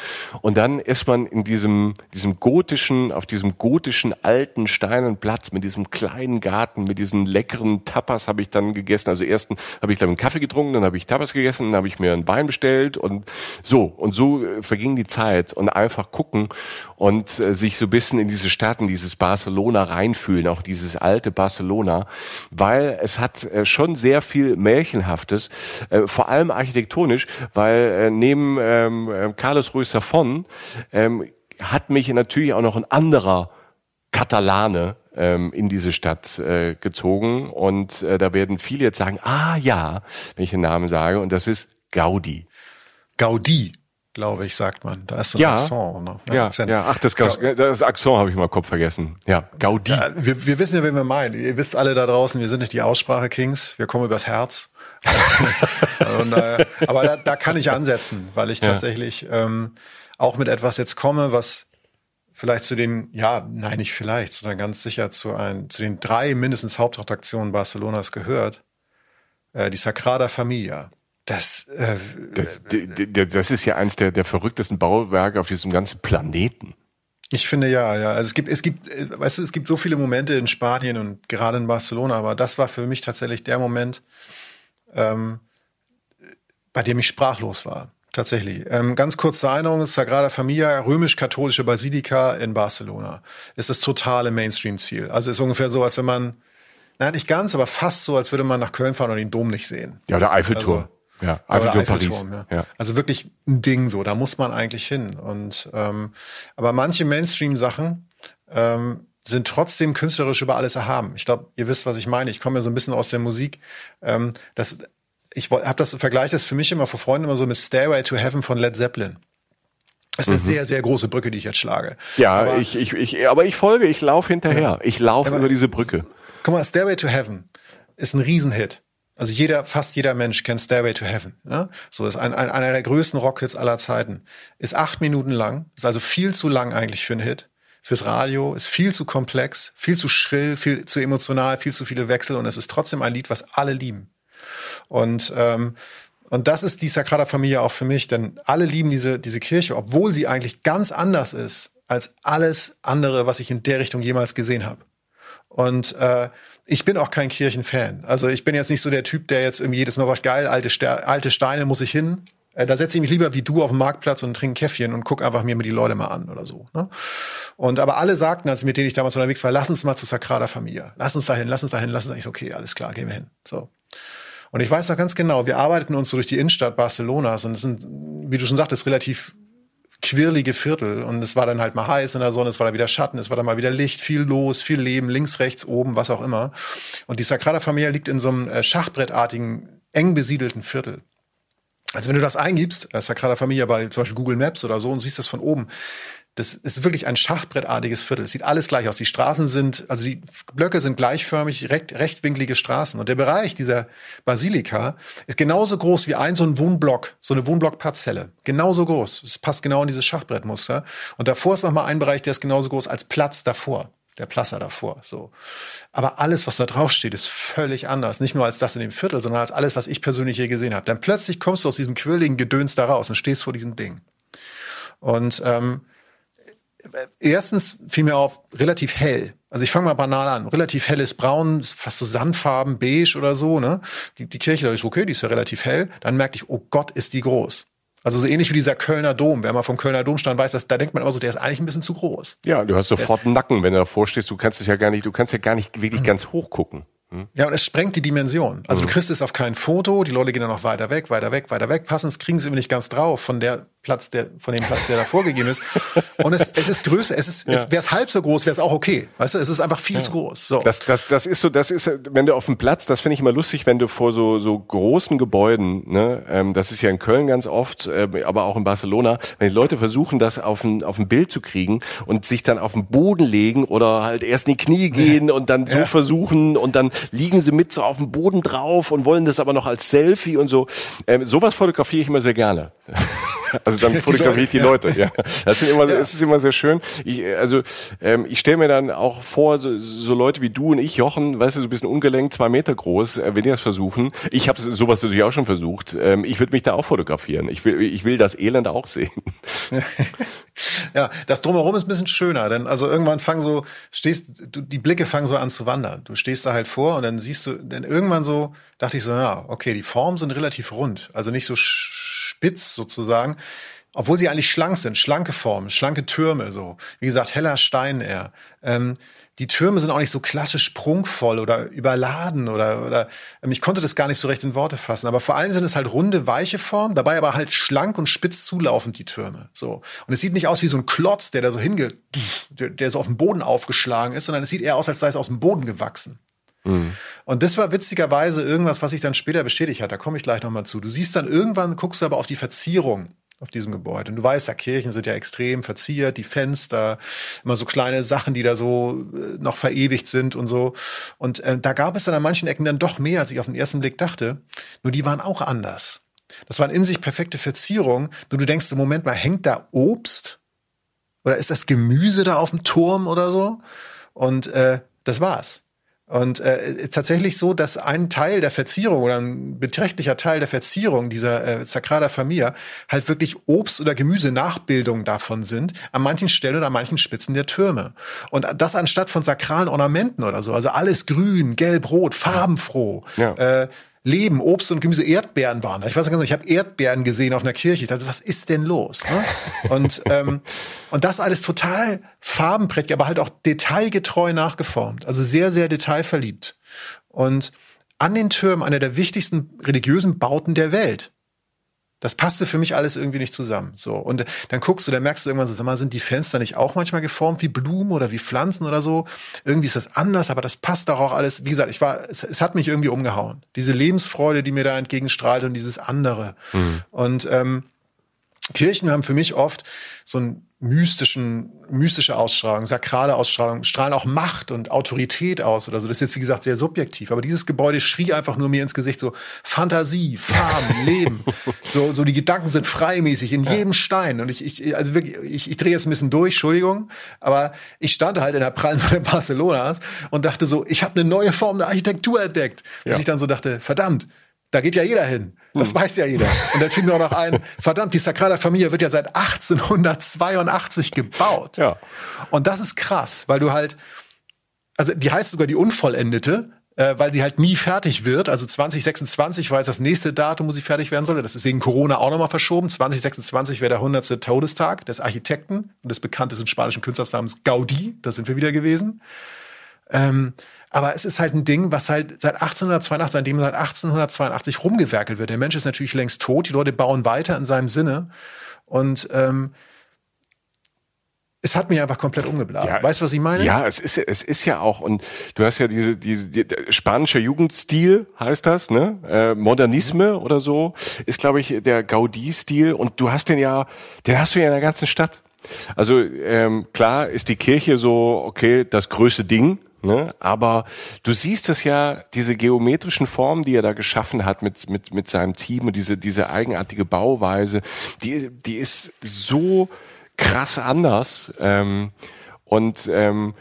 Und dann ist man in diesem, diesem gotischen, auf diesem gotischen alten steinen Platz mit diesem kleinen Garten, mit diesen leckeren Tapas habe ich dann gegessen. Also ersten habe ich glaube einen Kaffee getrunken, dann habe ich Tapas gegessen, dann habe ich mir ein Wein bestellt und so. Und so äh, verging die Zeit und einfach gucken und äh, sich so ein bisschen in diese Stadt, in dieses Barcelona reinfühlen, auch dieses alte Barcelona, weil es hat äh, schon sehr viel Märchenhaftes, äh, vor allem architektonisch, weil äh, neben ähm, äh, Carlos Ruiz Zafón ähm, hat mich natürlich auch noch ein anderer Katalane ähm, in diese Stadt äh, gezogen und äh, da werden viele jetzt sagen, ah ja, wenn ich den Namen sage und das ist Gaudi. Gaudi glaube ich, sagt man. Da ist so ein ja, Accent. Ne? Ja, ja, ja, ach, das, das Accent habe ich mal Kopf vergessen. Ja, Gaudi. Ja, wir, wir wissen ja, wen wir meinen. Ihr wisst alle da draußen, wir sind nicht die Aussprache-Kings, wir kommen übers Herz. Und, äh, aber da, da kann ich ansetzen, weil ich tatsächlich ähm, auch mit etwas jetzt komme, was vielleicht zu den, ja, nein, nicht vielleicht, sondern ganz sicher zu, ein, zu den drei mindestens Hauptattraktionen Barcelonas gehört. Äh, die Sagrada Familia. Das, äh, das, das, ist ja eins der, der verrücktesten Bauwerke auf diesem ganzen Planeten. Ich finde ja, ja. Also es gibt, es gibt, äh, weißt du, es gibt so viele Momente in Spanien und gerade in Barcelona, aber das war für mich tatsächlich der Moment, ähm, bei dem ich sprachlos war. Tatsächlich. Ähm, ganz kurz zur Erinnerung, Sagrada Familia, römisch-katholische Basilika in Barcelona, ist das totale Mainstream-Ziel. Also ist ungefähr so, als wenn man, nein, nicht ganz, aber fast so, als würde man nach Köln fahren und den Dom nicht sehen. Ja, der Eiffelturm. Also, ja, Eiffelturm, Eiffelturm ja. ja. Also wirklich ein Ding so, da muss man eigentlich hin. Und ähm, aber manche Mainstream-Sachen ähm, sind trotzdem künstlerisch über alles erhaben. Ich glaube, ihr wisst, was ich meine. Ich komme ja so ein bisschen aus der Musik. Ähm, das, ich habe das Vergleich das für mich immer vor Freunden immer so mit Stairway to Heaven von Led Zeppelin. Das ist eine mhm. sehr, sehr große Brücke, die ich jetzt schlage. Ja, aber ich, ich, ich, aber ich folge, ich laufe hinterher. Ich laufe über diese Brücke. Guck mal, Stairway to Heaven ist ein Riesenhit. Also jeder, fast jeder Mensch kennt Stairway to Heaven. Ja? So ist ein, ein, einer der größten Rockhits aller Zeiten. Ist acht Minuten lang, ist also viel zu lang eigentlich für einen Hit. Fürs Radio ist viel zu komplex, viel zu schrill, viel zu emotional, viel zu viele Wechsel und es ist trotzdem ein Lied, was alle lieben. Und ähm, und das ist die Sagrada Familia auch für mich, denn alle lieben diese, diese Kirche, obwohl sie eigentlich ganz anders ist als alles andere, was ich in der Richtung jemals gesehen habe. Und äh, ich bin auch kein Kirchenfan. Also ich bin jetzt nicht so der Typ, der jetzt irgendwie jedes Mal sagt, geil, alte, Ster alte Steine muss ich hin. Äh, da setze ich mich lieber wie du auf dem Marktplatz und trinke Käffchen und guck einfach mir die Leute mal an oder so. Ne? Und aber alle sagten, als mit denen ich damals unterwegs war, lass uns mal zu Sagrada Familia. Lass uns dahin, lass uns dahin, lass uns dahin. Ich so, okay, alles klar, gehen wir hin. So. Und ich weiß noch ganz genau, wir arbeiteten uns so durch die Innenstadt Barcelonas und es sind, wie du schon sagtest, relativ quirlige Viertel und es war dann halt mal heiß in der Sonne, es war da wieder Schatten, es war dann mal wieder Licht, viel los, viel Leben, links, rechts, oben, was auch immer. Und die Sagrada Familia liegt in so einem äh, Schachbrettartigen, eng besiedelten Viertel. Also wenn du das eingibst, äh, Sagrada Familia bei zum Beispiel Google Maps oder so und siehst das von oben, das ist wirklich ein schachbrettartiges Viertel. Es sieht alles gleich aus. Die Straßen sind, also die Blöcke sind gleichförmig, recht, rechtwinklige Straßen. Und der Bereich dieser Basilika ist genauso groß wie ein so ein Wohnblock, so eine Wohnblockparzelle. Genauso groß. Es passt genau in dieses Schachbrettmuster. Und davor ist nochmal ein Bereich, der ist genauso groß als Platz davor. Der Plaza davor, so. Aber alles, was da drauf steht, ist völlig anders. Nicht nur als das in dem Viertel, sondern als alles, was ich persönlich je gesehen habe. Dann plötzlich kommst du aus diesem quirligen Gedöns da raus und stehst vor diesem Ding. Und ähm, erstens fiel mir auf, relativ hell. Also ich fange mal banal an. Relativ helles Braun, fast so Sandfarben, beige oder so. Ne? Die, die Kirche, da ist okay, die ist ja relativ hell. Dann merkte ich, oh Gott, ist die groß. Also so ähnlich wie dieser Kölner Dom. Wer mal vom Kölner Dom stand, weiß, dass, da denkt man immer so, der ist eigentlich ein bisschen zu groß. Ja, du hast sofort einen Nacken, wenn du davor stehst. Du kannst es ja gar nicht, du kannst ja gar nicht wirklich ganz hoch gucken. Hm? Ja, und es sprengt die Dimension. Also mhm. du kriegst es auf kein Foto, die Leute gehen dann noch weiter weg, weiter weg, weiter weg, passen, es kriegen sie immer nicht ganz drauf von der Platz, der, von dem Platz, der da vorgegeben ist. Und es, es ist größer, es ist, ja. es, wäre es halb so groß, wäre es auch okay. Weißt du, es ist einfach viel ja. zu groß. So. Das, das, das ist so, das ist, wenn du auf dem Platz, das finde ich immer lustig, wenn du vor so, so großen Gebäuden, ne, ähm, das ist ja in Köln ganz oft, äh, aber auch in Barcelona, wenn die Leute versuchen, das auf ein, auf ein Bild zu kriegen und sich dann auf den Boden legen oder halt erst in die Knie gehen ja. und dann so versuchen und dann liegen sie mit so auf dem Boden drauf und wollen das aber noch als Selfie und so. Ähm, sowas fotografiere ich immer sehr gerne. Also dann fotografiere ich die Leute. Ja, das sind immer, ja. es ist immer sehr schön. Ich, also ähm, ich stelle mir dann auch vor, so, so Leute wie du und ich, Jochen, weißt du, so ein bisschen ungelenkt, zwei Meter groß, äh, wenn die das versuchen. Ich habe sowas natürlich auch schon versucht. Ähm, ich würde mich da auch fotografieren. Ich will, ich will das Elend auch sehen. Ja, das drumherum ist ein bisschen schöner, denn also irgendwann fangen so, stehst, du, die Blicke fangen so an zu wandern. Du stehst da halt vor und dann siehst du, dann irgendwann so, dachte ich so, ja, okay, die Formen sind relativ rund, also nicht so spitz sozusagen, obwohl sie eigentlich schlank sind, schlanke Formen, schlanke Türme, so. Wie gesagt, heller Stein eher. Ähm, die Türme sind auch nicht so klassisch prunkvoll oder überladen oder, oder ähm, ich konnte das gar nicht so recht in Worte fassen. Aber vor allem sind es halt runde, weiche Formen, dabei aber halt schlank und spitz zulaufend, die Türme. So. Und es sieht nicht aus wie so ein Klotz, der da so hinge, der, der so auf dem Boden aufgeschlagen ist, sondern es sieht eher aus, als sei es aus dem Boden gewachsen. Mhm. Und das war witzigerweise irgendwas, was sich dann später bestätigt hat. Da komme ich gleich nochmal zu. Du siehst dann irgendwann, guckst du aber auf die Verzierung auf diesem Gebäude. Und du weißt, da Kirchen sind ja extrem verziert, die Fenster, immer so kleine Sachen, die da so äh, noch verewigt sind und so. Und äh, da gab es dann an manchen Ecken dann doch mehr, als ich auf den ersten Blick dachte. Nur die waren auch anders. Das waren in sich perfekte Verzierungen. Nur du denkst, im Moment mal, hängt da Obst? Oder ist das Gemüse da auf dem Turm oder so? Und äh, das war's. Und äh, tatsächlich so, dass ein Teil der Verzierung oder ein beträchtlicher Teil der Verzierung dieser äh, Sagrada Familia halt wirklich Obst- oder Gemüse-Nachbildungen davon sind, an manchen Stellen oder an manchen Spitzen der Türme. Und das anstatt von sakralen Ornamenten oder so. Also alles grün, gelb, rot, farbenfroh. Ja. Äh, Leben, Obst und Gemüse, Erdbeeren waren. Ich weiß nicht, ich habe Erdbeeren gesehen auf einer Kirche. Ich dachte, was ist denn los? Ne? Und, ähm, und das alles total farbenprächtig, aber halt auch detailgetreu nachgeformt. Also sehr, sehr detailverliebt. Und an den Türmen einer der wichtigsten religiösen Bauten der Welt. Das passte für mich alles irgendwie nicht zusammen. So. Und dann guckst du, dann merkst du irgendwann so, sag mal, sind die Fenster nicht auch manchmal geformt wie Blumen oder wie Pflanzen oder so? Irgendwie ist das anders, aber das passt doch auch alles. Wie gesagt, ich war, es, es hat mich irgendwie umgehauen. Diese Lebensfreude, die mir da entgegenstrahlt und dieses andere. Mhm. Und ähm, Kirchen haben für mich oft so ein mystischen, mystische Ausstrahlung, sakrale Ausstrahlung, strahlen auch Macht und Autorität aus oder so. Das ist jetzt, wie gesagt, sehr subjektiv. Aber dieses Gebäude schrie einfach nur mir ins Gesicht so Fantasie, Farben, Leben. So, so die Gedanken sind freimäßig in ja. jedem Stein. Und ich, ich also wirklich, ich, ich drehe jetzt ein bisschen durch, Entschuldigung. Aber ich stand halt in der prallen Sonne Barcelonas und dachte so, ich habe eine neue Form der Architektur entdeckt. Bis ja. ich dann so dachte, verdammt, da geht ja jeder hin. Das hm. weiß ja jeder. Und dann fiel mir auch noch ein, verdammt, die Sagrada Familia wird ja seit 1882 gebaut. Ja. Und das ist krass, weil du halt, also die heißt sogar die Unvollendete, äh, weil sie halt nie fertig wird. Also 2026 war jetzt das nächste Datum, wo sie fertig werden sollte. Das ist wegen Corona auch nochmal verschoben. 2026 wäre der 100. Todestag des Architekten und des bekanntesten spanischen Künstlers namens Gaudi. Da sind wir wieder gewesen. Ähm, aber es ist halt ein Ding, was halt seit 1882, seitdem seit 1882 rumgewerkelt wird. Der Mensch ist natürlich längst tot. Die Leute bauen weiter in seinem Sinne. Und ähm, es hat mich einfach komplett umgeblasen. Ja, weißt du, was ich meine? Ja, es ist, es ist ja auch, und du hast ja diese, diese die, spanische Jugendstil, heißt das, ne? Äh, Modernisme mhm. oder so, ist, glaube ich, der Gaudí-Stil. Und du hast den ja, den hast du ja in der ganzen Stadt. Also ähm, klar ist die Kirche so, okay, das größte Ding, Ne? Aber du siehst das ja, diese geometrischen Formen, die er da geschaffen hat mit, mit, mit seinem Team und diese, diese eigenartige Bauweise, die, die ist so krass anders. Ähm, und ähm,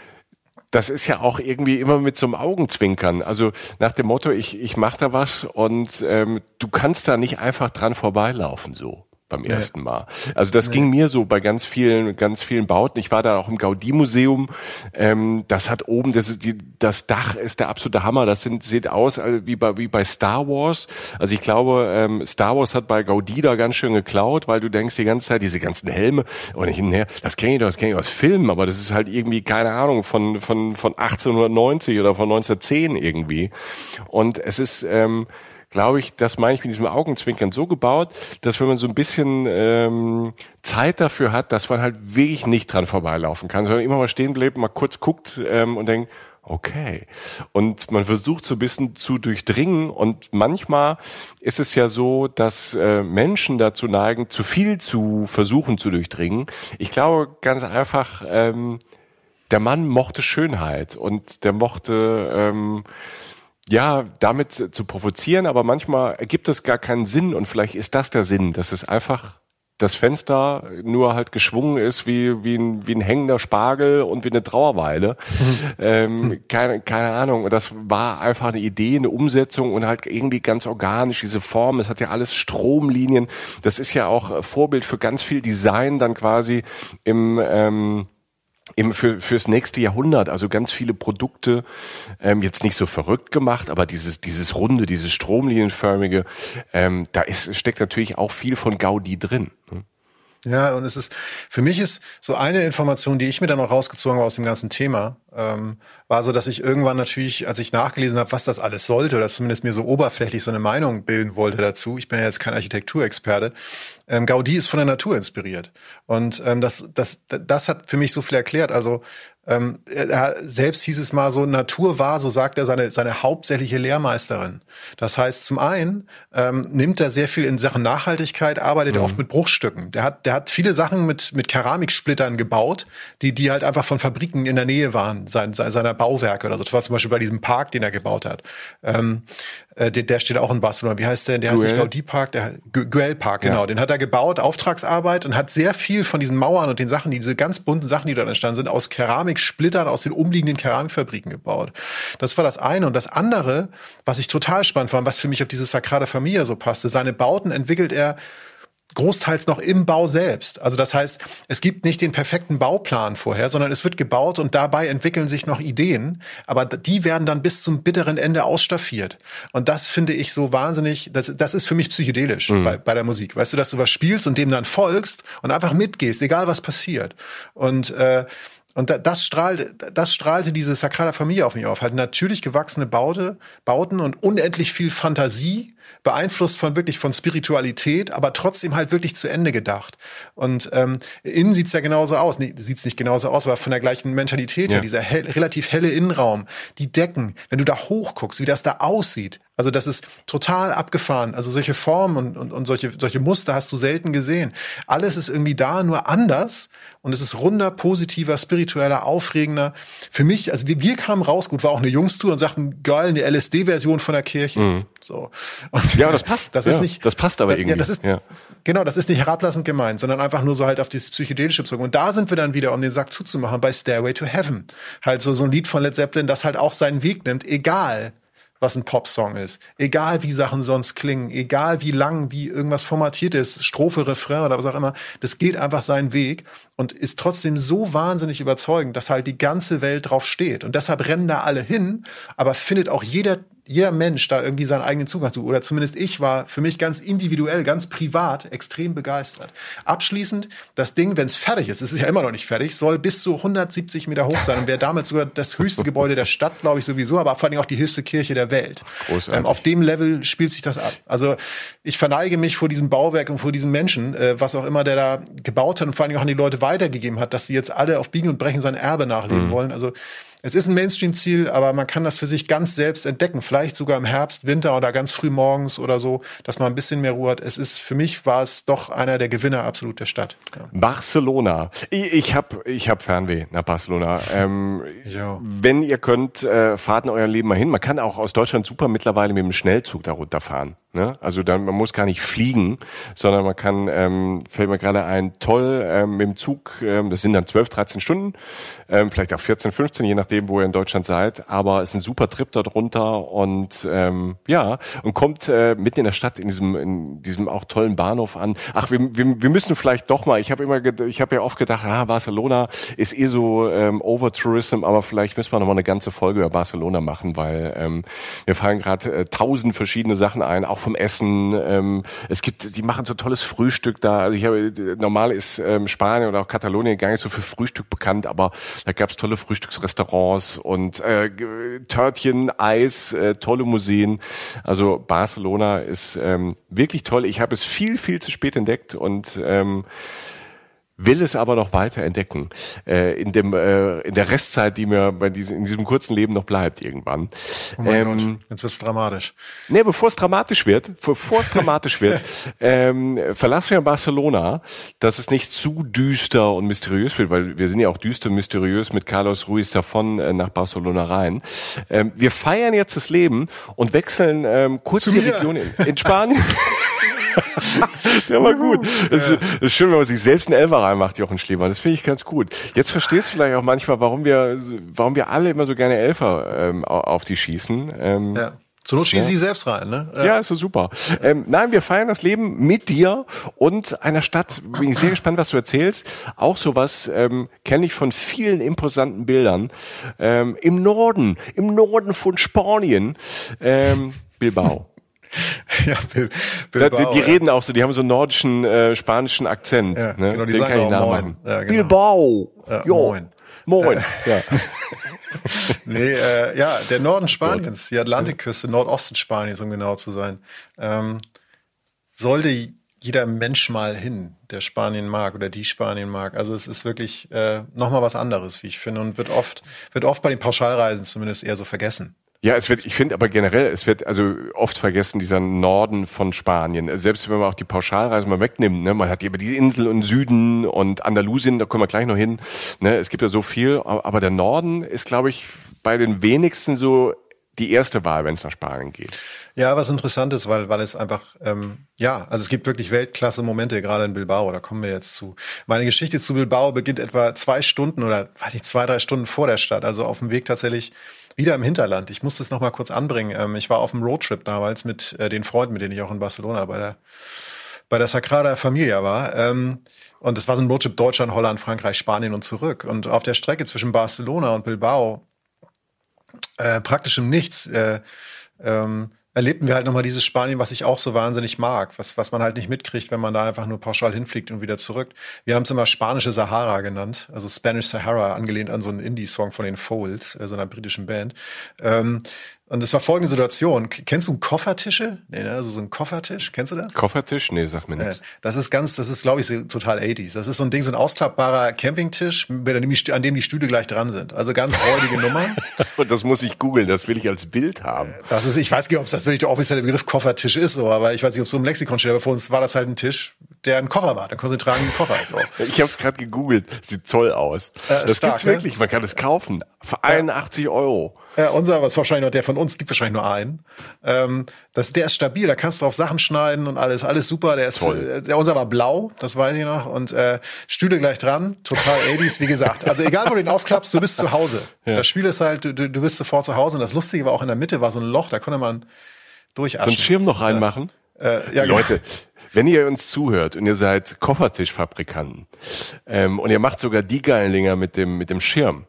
das ist ja auch irgendwie immer mit so einem Augenzwinkern. Also nach dem Motto, ich, ich mach da was und ähm, du kannst da nicht einfach dran vorbeilaufen so beim ersten Mal. Also das nee. ging mir so bei ganz vielen, ganz vielen Bauten. Ich war da auch im Gaudí-Museum. Ähm, das hat oben, das ist die, das Dach ist der absolute Hammer. Das sind, sieht aus äh, wie bei, wie bei Star Wars. Also ich glaube, ähm, Star Wars hat bei Gaudí da ganz schön geklaut, weil du denkst die ganze Zeit, diese ganzen Helme und hinher, das kenne ich doch, das kenne ich aus Filmen, aber das ist halt irgendwie, keine Ahnung, von, von, von 1890 oder von 1910 irgendwie. Und es ist, ähm, glaube ich, das meine ich mit diesem Augenzwinkern so gebaut, dass wenn man so ein bisschen ähm, Zeit dafür hat, dass man halt wirklich nicht dran vorbeilaufen kann, sondern immer mal stehen bleibt, mal kurz guckt ähm, und denkt, okay. Und man versucht so ein bisschen zu durchdringen und manchmal ist es ja so, dass äh, Menschen dazu neigen, zu viel zu versuchen zu durchdringen. Ich glaube ganz einfach, ähm, der Mann mochte Schönheit und der mochte ähm, ja, damit zu provozieren, aber manchmal ergibt es gar keinen Sinn und vielleicht ist das der Sinn, dass es einfach das Fenster nur halt geschwungen ist wie, wie, ein, wie ein hängender Spargel und wie eine Trauerweile. Mhm. ähm, keine, keine Ahnung. Und das war einfach eine Idee, eine Umsetzung und halt irgendwie ganz organisch, diese Form. Es hat ja alles Stromlinien. Das ist ja auch Vorbild für ganz viel Design dann quasi im, ähm, eben für fürs nächste Jahrhundert. Also ganz viele Produkte ähm, jetzt nicht so verrückt gemacht, aber dieses dieses runde, dieses stromlinienförmige, ähm, da ist steckt natürlich auch viel von Gaudi drin. Ne? Ja, und es ist, für mich ist so eine Information, die ich mir dann noch rausgezogen habe aus dem ganzen Thema, ähm, war so, dass ich irgendwann natürlich, als ich nachgelesen habe, was das alles sollte, oder zumindest mir so oberflächlich so eine Meinung bilden wollte dazu, ich bin ja jetzt kein Architekturexperte, ähm, Gaudi ist von der Natur inspiriert. Und ähm, das, das, das hat für mich so viel erklärt. Also ähm, er, selbst hieß es mal so, Natur war, so sagt er, seine, seine hauptsächliche Lehrmeisterin. Das heißt, zum einen ähm, nimmt er sehr viel in Sachen Nachhaltigkeit, arbeitet mhm. er oft mit Bruchstücken. Der hat, der hat viele Sachen mit, mit Keramiksplittern gebaut, die, die halt einfach von Fabriken in der Nähe waren, sein, seiner Bauwerke oder so. Das war zum Beispiel bei diesem Park, den er gebaut hat. Ähm, äh, der, der steht auch in Barcelona. Wie heißt der? Der Guel. heißt nicht Gaudi Park, der Guel Park, genau. Ja. Den hat er gebaut, Auftragsarbeit und hat sehr viel von diesen Mauern und den Sachen, diese ganz bunten Sachen, die dort entstanden sind, aus Keramiksplittern aus den umliegenden Keramikfabriken gebaut. Das war das eine. Und das andere, was ich total spannend fand, was für mich auf diese Sagrada Familia so passte, seine Bauten entwickelt er großteils noch im Bau selbst. Also das heißt, es gibt nicht den perfekten Bauplan vorher, sondern es wird gebaut und dabei entwickeln sich noch Ideen, aber die werden dann bis zum bitteren Ende ausstaffiert. Und das finde ich so wahnsinnig, das, das ist für mich psychedelisch mhm. bei, bei der Musik. Weißt du, dass du was spielst und dem dann folgst und einfach mitgehst, egal was passiert. Und äh, und das strahlte, das strahlte diese Sagrada Familie auf mich auf. Halt natürlich gewachsene Baute, Bauten und unendlich viel Fantasie, beeinflusst von wirklich von Spiritualität, aber trotzdem halt wirklich zu Ende gedacht. Und ähm, innen sieht's ja genauso aus. Nee, sieht's nicht genauso aus, aber von der gleichen Mentalität ja. her. Dieser hell, relativ helle Innenraum, die Decken, wenn du da hochguckst, wie das da aussieht. Also das ist total abgefahren. Also solche Formen und, und, und solche, solche Muster hast du selten gesehen. Alles ist irgendwie da, nur anders. Und es ist runder, positiver, spiritueller, aufregender. Für mich, also wir, wir kamen raus, gut, war auch eine Jungstour und sagten, geil, eine LSD-Version von der Kirche. Mhm. So. Und ja, das passt. Das ist ja, nicht. Das passt aber irgendwie. Ja, das ist, ja. Genau, das ist nicht herablassend gemeint, sondern einfach nur so halt auf dieses psychedelische bezogen. Und da sind wir dann wieder, um den Sack zuzumachen, bei Stairway to Heaven. Halt so, so ein Lied von Led Zeppelin, das halt auch seinen Weg nimmt, egal was ein Popsong ist. Egal wie Sachen sonst klingen, egal wie lang, wie irgendwas formatiert ist, Strophe, Refrain oder was auch immer, das geht einfach seinen Weg und ist trotzdem so wahnsinnig überzeugend, dass halt die ganze Welt drauf steht. Und deshalb rennen da alle hin, aber findet auch jeder jeder Mensch da irgendwie seinen eigenen Zugang zu. Oder zumindest ich war für mich ganz individuell, ganz privat extrem begeistert. Abschließend, das Ding, wenn es fertig ist, es ist ja immer noch nicht fertig, soll bis zu 170 Meter hoch sein und wäre damit sogar das höchste Gebäude der Stadt, glaube ich sowieso, aber vor allem auch die höchste Kirche der Welt. Ähm, auf dem Level spielt sich das ab. Also ich verneige mich vor diesem Bauwerk und vor diesem Menschen, äh, was auch immer der da gebaut hat und vor allem auch an die Leute weitergegeben hat, dass sie jetzt alle auf Biegen und Brechen sein Erbe nachleben mhm. wollen. Also es ist ein Mainstream-Ziel, aber man kann das für sich ganz selbst entdecken. Vielleicht sogar im Herbst, Winter oder ganz früh morgens oder so, dass man ein bisschen mehr Ruhe hat. Es ist, für mich war es doch einer der Gewinner absolut der Stadt. Ja. Barcelona. Ich, ich habe ich hab Fernweh nach Barcelona. Ähm, wenn ihr könnt, äh, fahrt in eurem Leben mal hin. Man kann auch aus Deutschland super mittlerweile mit dem Schnellzug da runterfahren. Ne? Also dann, man muss gar nicht fliegen, sondern man kann, ähm, fällt mir gerade ein, toll ähm, mit dem Zug, ähm, das sind dann 12, 13 Stunden, ähm, vielleicht auch 14, 15, je nachdem, wo ihr in Deutschland seid, aber es ist ein super Trip dort und ähm, ja, und kommt äh, mitten in der Stadt in diesem, in diesem auch tollen Bahnhof an. Ach, wir, wir, wir müssen vielleicht doch mal, ich habe immer, ich habe ja oft gedacht, ah, Barcelona ist eh so ähm, Over-Tourism, aber vielleicht müssen wir noch mal eine ganze Folge über Barcelona machen, weil ähm, mir fallen gerade äh, tausend verschiedene Sachen ein, auch auch vom Essen. Ähm, es gibt, die machen so tolles Frühstück da. Also ich habe, normal ist ähm, Spanien oder auch Katalonien gar nicht so für Frühstück bekannt, aber da gab es tolle Frühstücksrestaurants und äh, Törtchen, Eis, äh, tolle Museen. Also Barcelona ist ähm, wirklich toll. Ich habe es viel, viel zu spät entdeckt und ähm, will es aber noch weiter entdecken äh, in dem äh, in der Restzeit, die mir bei diesem in diesem kurzen Leben noch bleibt irgendwann. Oh mein ähm, Gott, jetzt wird's dramatisch. Nee, bevor es dramatisch wird, bevor es dramatisch wird, ähm, verlassen wir Barcelona, dass es nicht zu düster und mysteriös wird, weil wir sind ja auch düster und mysteriös mit Carlos Ruiz Zafón äh, nach Barcelona rein. Ähm, wir feiern jetzt das Leben und wechseln ähm, kurz Zu die mir. Region in, in Spanien. Der war gut. Es ist, ist, schön, wenn man sich selbst einen Elfer reinmacht, Jochen Schliemann. Das finde ich ganz gut. Jetzt verstehst du vielleicht auch manchmal, warum wir, warum wir alle immer so gerne Elfer ähm, auf die schießen. Ähm, ja. Zur Not schießen ja. sie selbst rein, ne? Ja, ja ist so super. Ähm, nein, wir feiern das Leben mit dir und einer Stadt. Bin ich sehr gespannt, was du erzählst. Auch sowas ähm, kenne ich von vielen imposanten Bildern. Ähm, Im Norden, im Norden von Spanien, ähm, Bilbao. ja, Bil Bilbao, die, die ja. reden auch so, die haben so einen nordischen, äh, spanischen Akzent. Ja, ne? genau, die Den sagen kann ich nachmachen. Ja, genau. Bilbao. Ja, jo. Moin. Moin. Äh, ja. nee, äh, ja, der Norden Spaniens, die Atlantikküste, Nordosten Spaniens, um genau zu sein, ähm, sollte jeder Mensch mal hin, der Spanien mag oder die Spanien mag. Also es ist wirklich äh, nochmal was anderes, wie ich finde, und wird oft, wird oft bei den Pauschalreisen zumindest eher so vergessen. Ja, es wird, ich finde aber generell, es wird also oft vergessen, dieser Norden von Spanien. Selbst wenn man auch die Pauschalreise mal wegnimmt, ne, man hat eben die Insel und Süden und Andalusien, da kommen wir gleich noch hin. Ne, es gibt ja so viel, aber der Norden ist, glaube ich, bei den wenigsten so die erste Wahl, wenn es nach Spanien geht. Ja, was interessant ist, weil, weil es einfach, ähm, ja, also es gibt wirklich Weltklasse-Momente, gerade in Bilbao, da kommen wir jetzt zu. Meine Geschichte zu Bilbao beginnt etwa zwei Stunden oder, weiß ich, zwei, drei Stunden vor der Stadt, also auf dem Weg tatsächlich wieder im Hinterland. Ich muss das noch mal kurz anbringen. Ähm, ich war auf einem Roadtrip damals mit äh, den Freunden, mit denen ich auch in Barcelona bei der, bei der Sagrada Familia war. Ähm, und das war so ein Roadtrip Deutschland, Holland, Frankreich, Spanien und zurück. Und auf der Strecke zwischen Barcelona und Bilbao, äh, praktisch im Nichts, äh, ähm, erlebten wir halt nochmal dieses Spanien, was ich auch so wahnsinnig mag, was, was man halt nicht mitkriegt, wenn man da einfach nur pauschal hinfliegt und wieder zurück. Wir haben es immer spanische Sahara genannt, also Spanish Sahara, angelehnt an so einen Indie-Song von den Folds, äh, so einer britischen Band. Ähm, und es war folgende Situation. Kennst du Koffertische? Nee, ne? Also so ein Koffertisch. Kennst du das? Koffertisch? Nee, sag mir nichts. Das ist ganz, das ist, glaube ich, total 80s. Das ist so ein Ding, so ein ausklappbarer Campingtisch, an dem die Stühle gleich dran sind. Also ganz räudige Nummer. Und das muss ich googeln, das will ich als Bild haben. Das ist, ich weiß nicht, ob das wirklich der offizielle Begriff Koffertisch ist, so, aber ich weiß nicht, ob es so im Lexikon steht, aber für uns war das halt ein Tisch, der ein Koffer war. Dann konnte sie tragen einen Koffer. So. Ich habe es gerade gegoogelt. Sieht toll aus. Äh, das stark, gibt's ne? wirklich. Man kann es kaufen. Für 81 ja. Euro. Ja, unser, was wahrscheinlich noch der von uns, gibt wahrscheinlich nur einen. Ähm, das, der ist stabil, da kannst du auf Sachen schneiden und alles, alles super. Der ist, Toll. der unser war blau, das weiß ich noch. Und äh, Stühle gleich dran, total 80s, wie gesagt. Also egal, wo du den aufklappst, du bist zu Hause. Ja. Das Spiel ist halt, du, du bist sofort zu Hause. Und das Lustige war auch in der Mitte war so ein Loch, da konnte man durchaschen. So einen Schirm noch reinmachen? Äh, ja, Leute, wenn ihr uns zuhört und ihr seid Koffertischfabrikanten ähm, und ihr macht sogar die geilen Dinger mit dem, mit dem Schirm,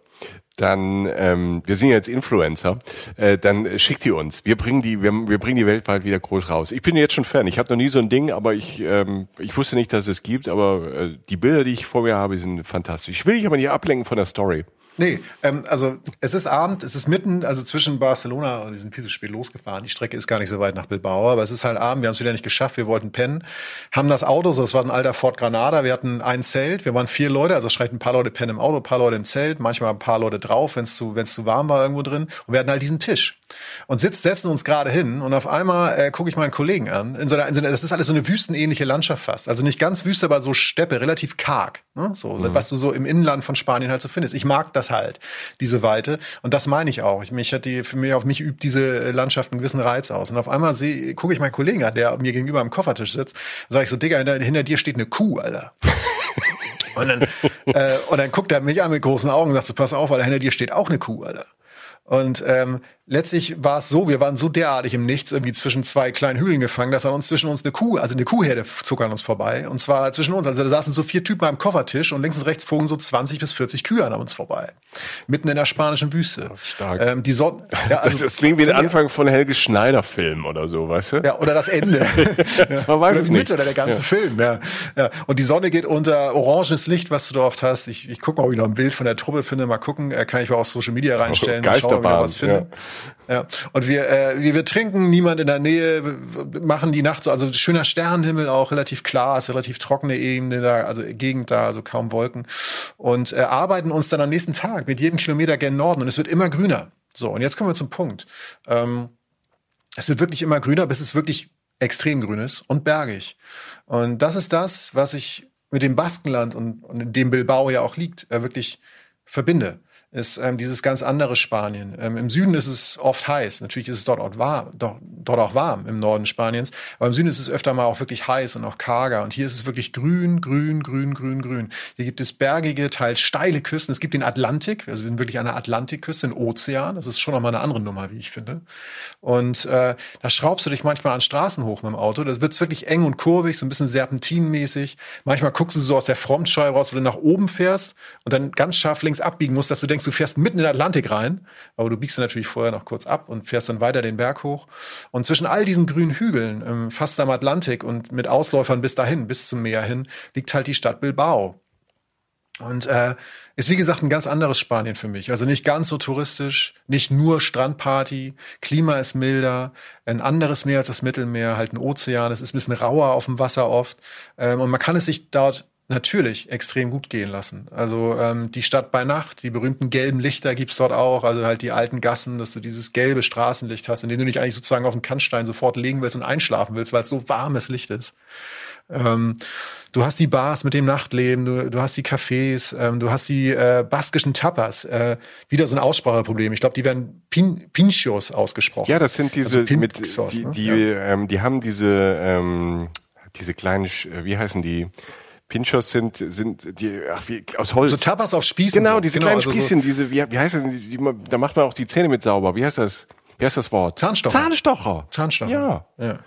dann ähm, wir sind ja jetzt Influencer, äh, dann schickt die uns. Wir bringen die, wir, wir bringen die weltweit wieder groß raus. Ich bin jetzt schon Fan. Ich habe noch nie so ein Ding, aber ich ähm, ich wusste nicht, dass es gibt. Aber äh, die Bilder, die ich vor mir habe, sind fantastisch. Ich will dich aber nicht ablenken von der Story. Nee, ähm, also es ist Abend, es ist mitten, also zwischen Barcelona und wir sind viel zu spät losgefahren. Die Strecke ist gar nicht so weit nach Bilbao, aber es ist halt Abend, wir haben es wieder nicht geschafft, wir wollten pennen, haben das Auto, so das war ein alter Ford Granada, wir hatten ein Zelt, wir waren vier Leute, also schreibt ein paar Leute pennen im Auto, ein paar Leute im Zelt, manchmal ein paar Leute drauf, wenn es zu, wenn's zu warm war irgendwo drin und wir hatten halt diesen Tisch und sitzt, setzen uns gerade hin und auf einmal äh, gucke ich meinen Kollegen an, in so, einer, in so einer, das ist alles so eine wüstenähnliche Landschaft fast, also nicht ganz Wüste, aber so Steppe, relativ karg, ne? so, mhm. was du so im Inland von Spanien halt so findest. Ich mag das halt, diese Weite. Und das meine ich auch. Ich, mich hat die, für mich, auf mich übt diese Landschaft einen gewissen Reiz aus. Und auf einmal gucke ich meinen Kollegen an, der mir gegenüber am Koffertisch sitzt, sage ich so, Digga, hinter, hinter dir steht eine Kuh, Alter. und dann, äh, und dann guckt er mich an mit großen Augen und sagt so, pass auf, weil hinter dir steht auch eine Kuh, Alter. Und ähm, letztlich war es so, wir waren so derartig im Nichts, irgendwie zwischen zwei kleinen Hügeln gefangen, dass an uns zwischen uns eine Kuh, also eine Kuhherde zog an uns vorbei. Und zwar zwischen uns. Also da saßen so vier Typen am Koffertisch und links und rechts flogen so 20 bis 40 Kühe an uns vorbei. Mitten in der spanischen Wüste. Stark. Ähm, die Sonne. Ja, also, das, das klingt wie der Anfang von Helge Schneider-Film oder so, weißt du? Ja, oder das Ende. Man weiß es nicht. Mitte oder der ganze ja. Film, ja. ja. Und die Sonne geht unter oranges Licht, was du da oft hast. Ich, ich gucke mal, ob ich noch ein Bild von der Truppe finde. Mal gucken, äh, kann ich mal auf Social Media reinstellen. Oh, Geisterbahn. Schauen, was finde. Ja. Ja. Und wir, äh, wir, wir trinken, niemand in der Nähe, machen die Nacht so, also schöner Sternenhimmel auch, relativ klar, ist relativ trockene Ebene da, also Gegend da, also kaum Wolken. Und äh, arbeiten uns dann am nächsten Tag mit jedem Kilometer gen Norden und es wird immer grüner. So, und jetzt kommen wir zum Punkt. Ähm, es wird wirklich immer grüner, bis es wirklich extrem grün ist und bergig. Und das ist das, was ich mit dem Baskenland und, und dem Bilbao ja auch liegt, äh, wirklich verbinde ist ähm, dieses ganz andere Spanien. Ähm, Im Süden ist es oft heiß. Natürlich ist es dort auch warm, doch, dort auch warm im Norden Spaniens. Aber im Süden ist es öfter mal auch wirklich heiß und auch karger. Und hier ist es wirklich grün, grün, grün, grün, grün. Hier gibt es bergige, teils steile Küsten. Es gibt den Atlantik. Also wir sind wirklich an der Atlantikküste, ein Ozean. Das ist schon nochmal eine andere Nummer, wie ich finde. Und äh, da schraubst du dich manchmal an Straßen hoch mit dem Auto. Das wird wirklich eng und kurvig, so ein bisschen serpentinmäßig. Manchmal guckst du so aus der Frontscheibe raus, wo du nach oben fährst und dann ganz scharf links abbiegen musst, dass du denkst, denkst, du fährst mitten in den Atlantik rein, aber du biegst natürlich vorher noch kurz ab und fährst dann weiter den Berg hoch. Und zwischen all diesen grünen Hügeln, ähm, fast am Atlantik und mit Ausläufern bis dahin, bis zum Meer hin, liegt halt die Stadt Bilbao. Und äh, ist wie gesagt ein ganz anderes Spanien für mich. Also nicht ganz so touristisch, nicht nur Strandparty, Klima ist milder, ein anderes Meer als das Mittelmeer, halt ein Ozean, es ist ein bisschen rauer auf dem Wasser oft. Ähm, und man kann es sich dort natürlich extrem gut gehen lassen. Also ähm, die Stadt bei Nacht, die berühmten gelben Lichter gibt's dort auch, also halt die alten Gassen, dass du dieses gelbe Straßenlicht hast, in dem du dich eigentlich sozusagen auf den Kannstein sofort legen willst und einschlafen willst, weil es so warmes Licht ist. Ähm, du hast die Bars mit dem Nachtleben, du, du hast die Cafés, ähm, du hast die äh, baskischen Tapas. Äh, wieder so ein Ausspracheproblem. Ich glaube, die werden Pin Pinchos ausgesprochen. Ja, das sind diese also mit die, ne? die, ja. ähm, die haben diese ähm, diese kleinen, wie heißen die? Pinchos sind, sind die, ach, wie, aus Holz. So Tapas auf Spießen. Genau, diese genau, kleinen also Spießchen, so diese, wie, wie heißt das? Die, da macht man auch die Zähne mit sauber. Wie heißt das? Wie heißt das Wort? Zahnstocher. Zahnstocher. Zahnstocher. Ja. ja.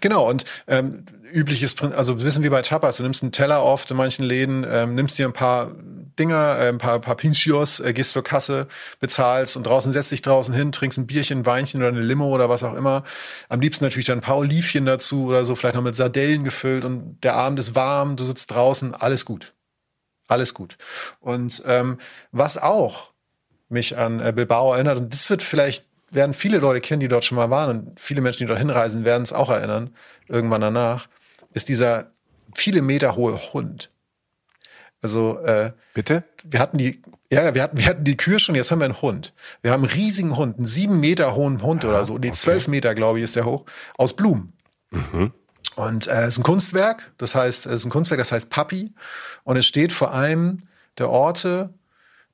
Genau, und ähm, übliches, also wissen wir bei Tapas, du nimmst einen Teller oft in manchen Läden, ähm, nimmst dir ein paar Dinger, äh, ein paar, paar Pinchios, äh, gehst zur Kasse, bezahlst und draußen setzt dich draußen hin, trinkst ein Bierchen, ein Weinchen oder eine Limo oder was auch immer. Am liebsten natürlich dann ein paar Olivchen dazu oder so, vielleicht noch mit Sardellen gefüllt und der Abend ist warm, du sitzt draußen, alles gut. Alles gut. Und ähm, was auch mich an äh, Bilbao erinnert, und das wird vielleicht werden viele Leute kennen, die dort schon mal waren und viele Menschen, die dort hinreisen, werden es auch erinnern, irgendwann danach, ist dieser viele Meter hohe Hund. Also äh, bitte. Wir hatten die, ja, wir hatten, wir hatten die Kühe schon. Jetzt haben wir einen Hund. Wir haben einen riesigen Hund, einen sieben Meter hohen Hund ja, oder so. Nee, zwölf okay. Meter, glaube ich, ist der hoch aus Blumen. Mhm. Und äh, es ist ein Kunstwerk. Das heißt, es ist ein Kunstwerk, das heißt Papi. Und es steht vor einem der Orte,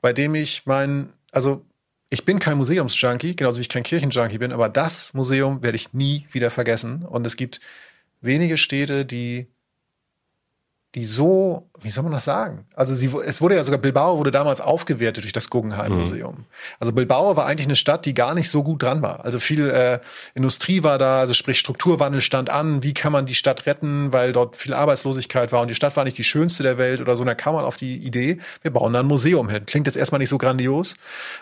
bei dem ich mein, also ich bin kein Museumsjunkie, genauso wie ich kein Kirchenjunkie bin, aber das Museum werde ich nie wieder vergessen. Und es gibt wenige Städte, die die so, wie soll man das sagen? Also sie, es wurde ja sogar, Bilbao wurde damals aufgewertet durch das Guggenheim Museum. Mhm. Also Bilbao war eigentlich eine Stadt, die gar nicht so gut dran war. Also viel äh, Industrie war da, also sprich Strukturwandel stand an. Wie kann man die Stadt retten, weil dort viel Arbeitslosigkeit war und die Stadt war nicht die schönste der Welt oder so. Und da kam man auf die Idee, wir bauen da ein Museum hin. Klingt jetzt erstmal nicht so grandios,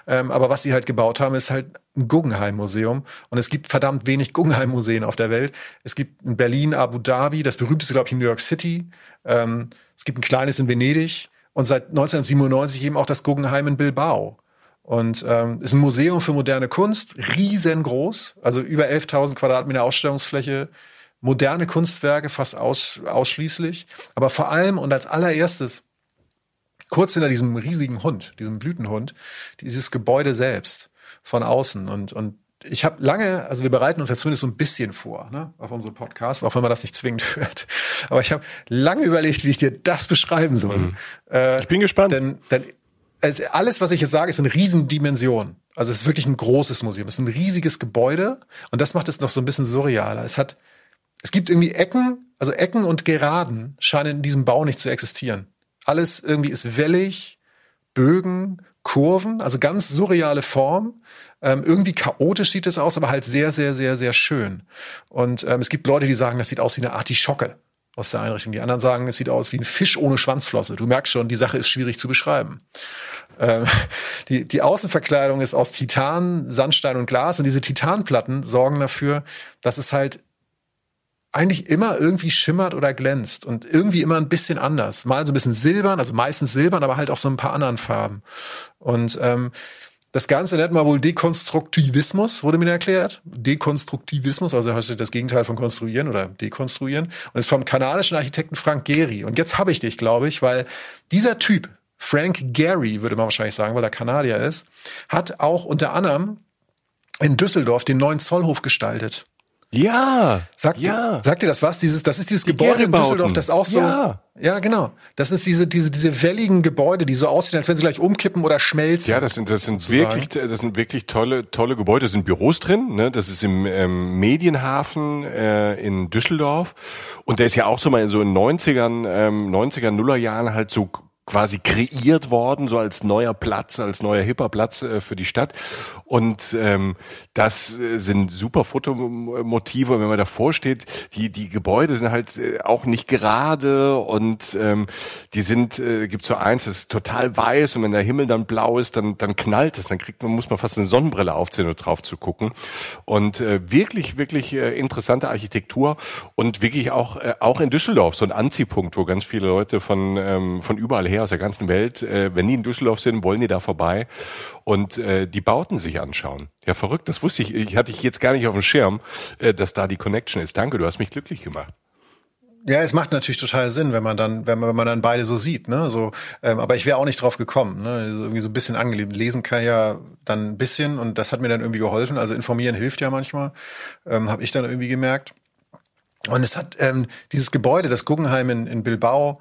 ähm, aber was sie halt gebaut haben, ist halt ein Guggenheim-Museum. Und es gibt verdammt wenig Guggenheim-Museen auf der Welt. Es gibt in Berlin, Abu Dhabi, das berühmteste, glaube ich, in New York City. Ähm, es gibt ein kleines in Venedig und seit 1997 eben auch das Guggenheim in Bilbao. Und ähm, ist ein Museum für moderne Kunst, riesengroß, also über 11.000 Quadratmeter Ausstellungsfläche, moderne Kunstwerke fast aus, ausschließlich, aber vor allem und als allererstes kurz hinter diesem riesigen Hund, diesem Blütenhund, dieses Gebäude selbst von außen und und ich habe lange, also wir bereiten uns ja zumindest so ein bisschen vor ne, auf unsere Podcasts, auch wenn man das nicht zwingend hört. Aber ich habe lange überlegt, wie ich dir das beschreiben soll. Mhm. Äh, ich bin gespannt. Denn, denn also alles, was ich jetzt sage, ist eine Riesendimension. Also es ist wirklich ein großes Museum. Es ist ein riesiges Gebäude und das macht es noch so ein bisschen surrealer. Es hat, es gibt irgendwie Ecken, also Ecken und Geraden scheinen in diesem Bau nicht zu existieren. Alles irgendwie ist wellig, Bögen, Kurven, also ganz surreale Form. Ähm, irgendwie chaotisch sieht es aus, aber halt sehr, sehr, sehr, sehr schön. Und ähm, es gibt Leute, die sagen, das sieht aus wie eine Artischocke aus der Einrichtung. Die anderen sagen, es sieht aus wie ein Fisch ohne Schwanzflosse. Du merkst schon, die Sache ist schwierig zu beschreiben. Ähm, die, die Außenverkleidung ist aus Titan, Sandstein und Glas und diese Titanplatten sorgen dafür, dass es halt eigentlich immer irgendwie schimmert oder glänzt und irgendwie immer ein bisschen anders. Mal so ein bisschen silbern, also meistens silbern, aber halt auch so ein paar anderen Farben. Und ähm, das Ganze nennt man wohl Dekonstruktivismus, wurde mir erklärt. Dekonstruktivismus, also heißt das Gegenteil von konstruieren oder dekonstruieren. Und ist vom kanadischen Architekten Frank Gehry. Und jetzt habe ich dich, glaube ich, weil dieser Typ, Frank Gehry, würde man wahrscheinlich sagen, weil er Kanadier ist, hat auch unter anderem in Düsseldorf den neuen Zollhof gestaltet. Ja. Sagt, ja. Sagt dir das was? Dieses, das ist dieses die Gebäude in Düsseldorf, das auch so. Ja. ja, genau. Das ist diese, diese, diese welligen Gebäude, die so aussehen, als wenn sie gleich umkippen oder schmelzen. Ja, das sind, das sind wirklich, das sind wirklich tolle, tolle Gebäude. Da sind Büros drin, ne? Das ist im ähm, Medienhafen äh, in Düsseldorf. Und der ist ja auch so mal so in 90ern, ähm, 90er, Nullerjahren halt so quasi kreiert worden, so als neuer Platz, als neuer hipper Platz äh, für die Stadt. Und ähm, das äh, sind super Fotomotive. wenn man davor steht, die die Gebäude sind halt äh, auch nicht gerade und ähm, die sind, äh, gibt so eins, das ist total weiß und wenn der Himmel dann blau ist, dann dann knallt es, dann kriegt man muss man fast eine Sonnenbrille aufziehen, um drauf zu gucken. Und äh, wirklich wirklich äh, interessante Architektur und wirklich auch äh, auch in Düsseldorf so ein Anziehpunkt, wo ganz viele Leute von ähm, von überall her her aus der ganzen Welt. Äh, wenn die in Düsseldorf sind, wollen die da vorbei und äh, die Bauten sich anschauen. Ja, verrückt, das wusste ich. Ich hatte ich jetzt gar nicht auf dem Schirm, äh, dass da die Connection ist. Danke, du hast mich glücklich gemacht. Ja, es macht natürlich total Sinn, wenn man dann, wenn man, wenn man dann beide so sieht, ne? So, ähm, aber ich wäre auch nicht drauf gekommen, ne? Also irgendwie so ein bisschen angelebt. Lesen kann ja dann ein bisschen und das hat mir dann irgendwie geholfen. Also informieren hilft ja manchmal, ähm, habe ich dann irgendwie gemerkt. Und es hat ähm, dieses Gebäude, das Guggenheim in, in Bilbao,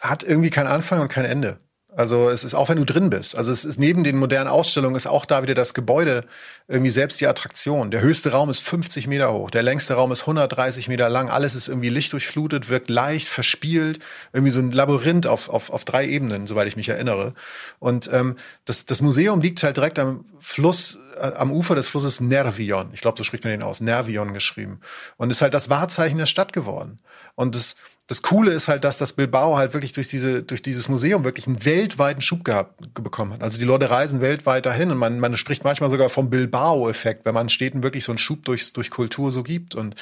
hat irgendwie keinen Anfang und kein Ende. Also es ist auch wenn du drin bist. Also es ist neben den modernen Ausstellungen ist auch da wieder das Gebäude irgendwie selbst die Attraktion. Der höchste Raum ist 50 Meter hoch, der längste Raum ist 130 Meter lang. Alles ist irgendwie lichtdurchflutet, wirkt leicht, verspielt, irgendwie so ein Labyrinth auf, auf, auf drei Ebenen, soweit ich mich erinnere. Und ähm, das, das Museum liegt halt direkt am Fluss, äh, am Ufer des Flusses Nervion. Ich glaube, so spricht man den aus. Nervion geschrieben. Und ist halt das Wahrzeichen der Stadt geworden. Und das das Coole ist halt, dass das Bilbao halt wirklich durch diese, durch dieses Museum wirklich einen weltweiten Schub gehabt, bekommen hat. Also die Leute reisen weltweit dahin und man, man spricht manchmal sogar vom Bilbao-Effekt, wenn man Städten wirklich so einen Schub durch, durch Kultur so gibt. Und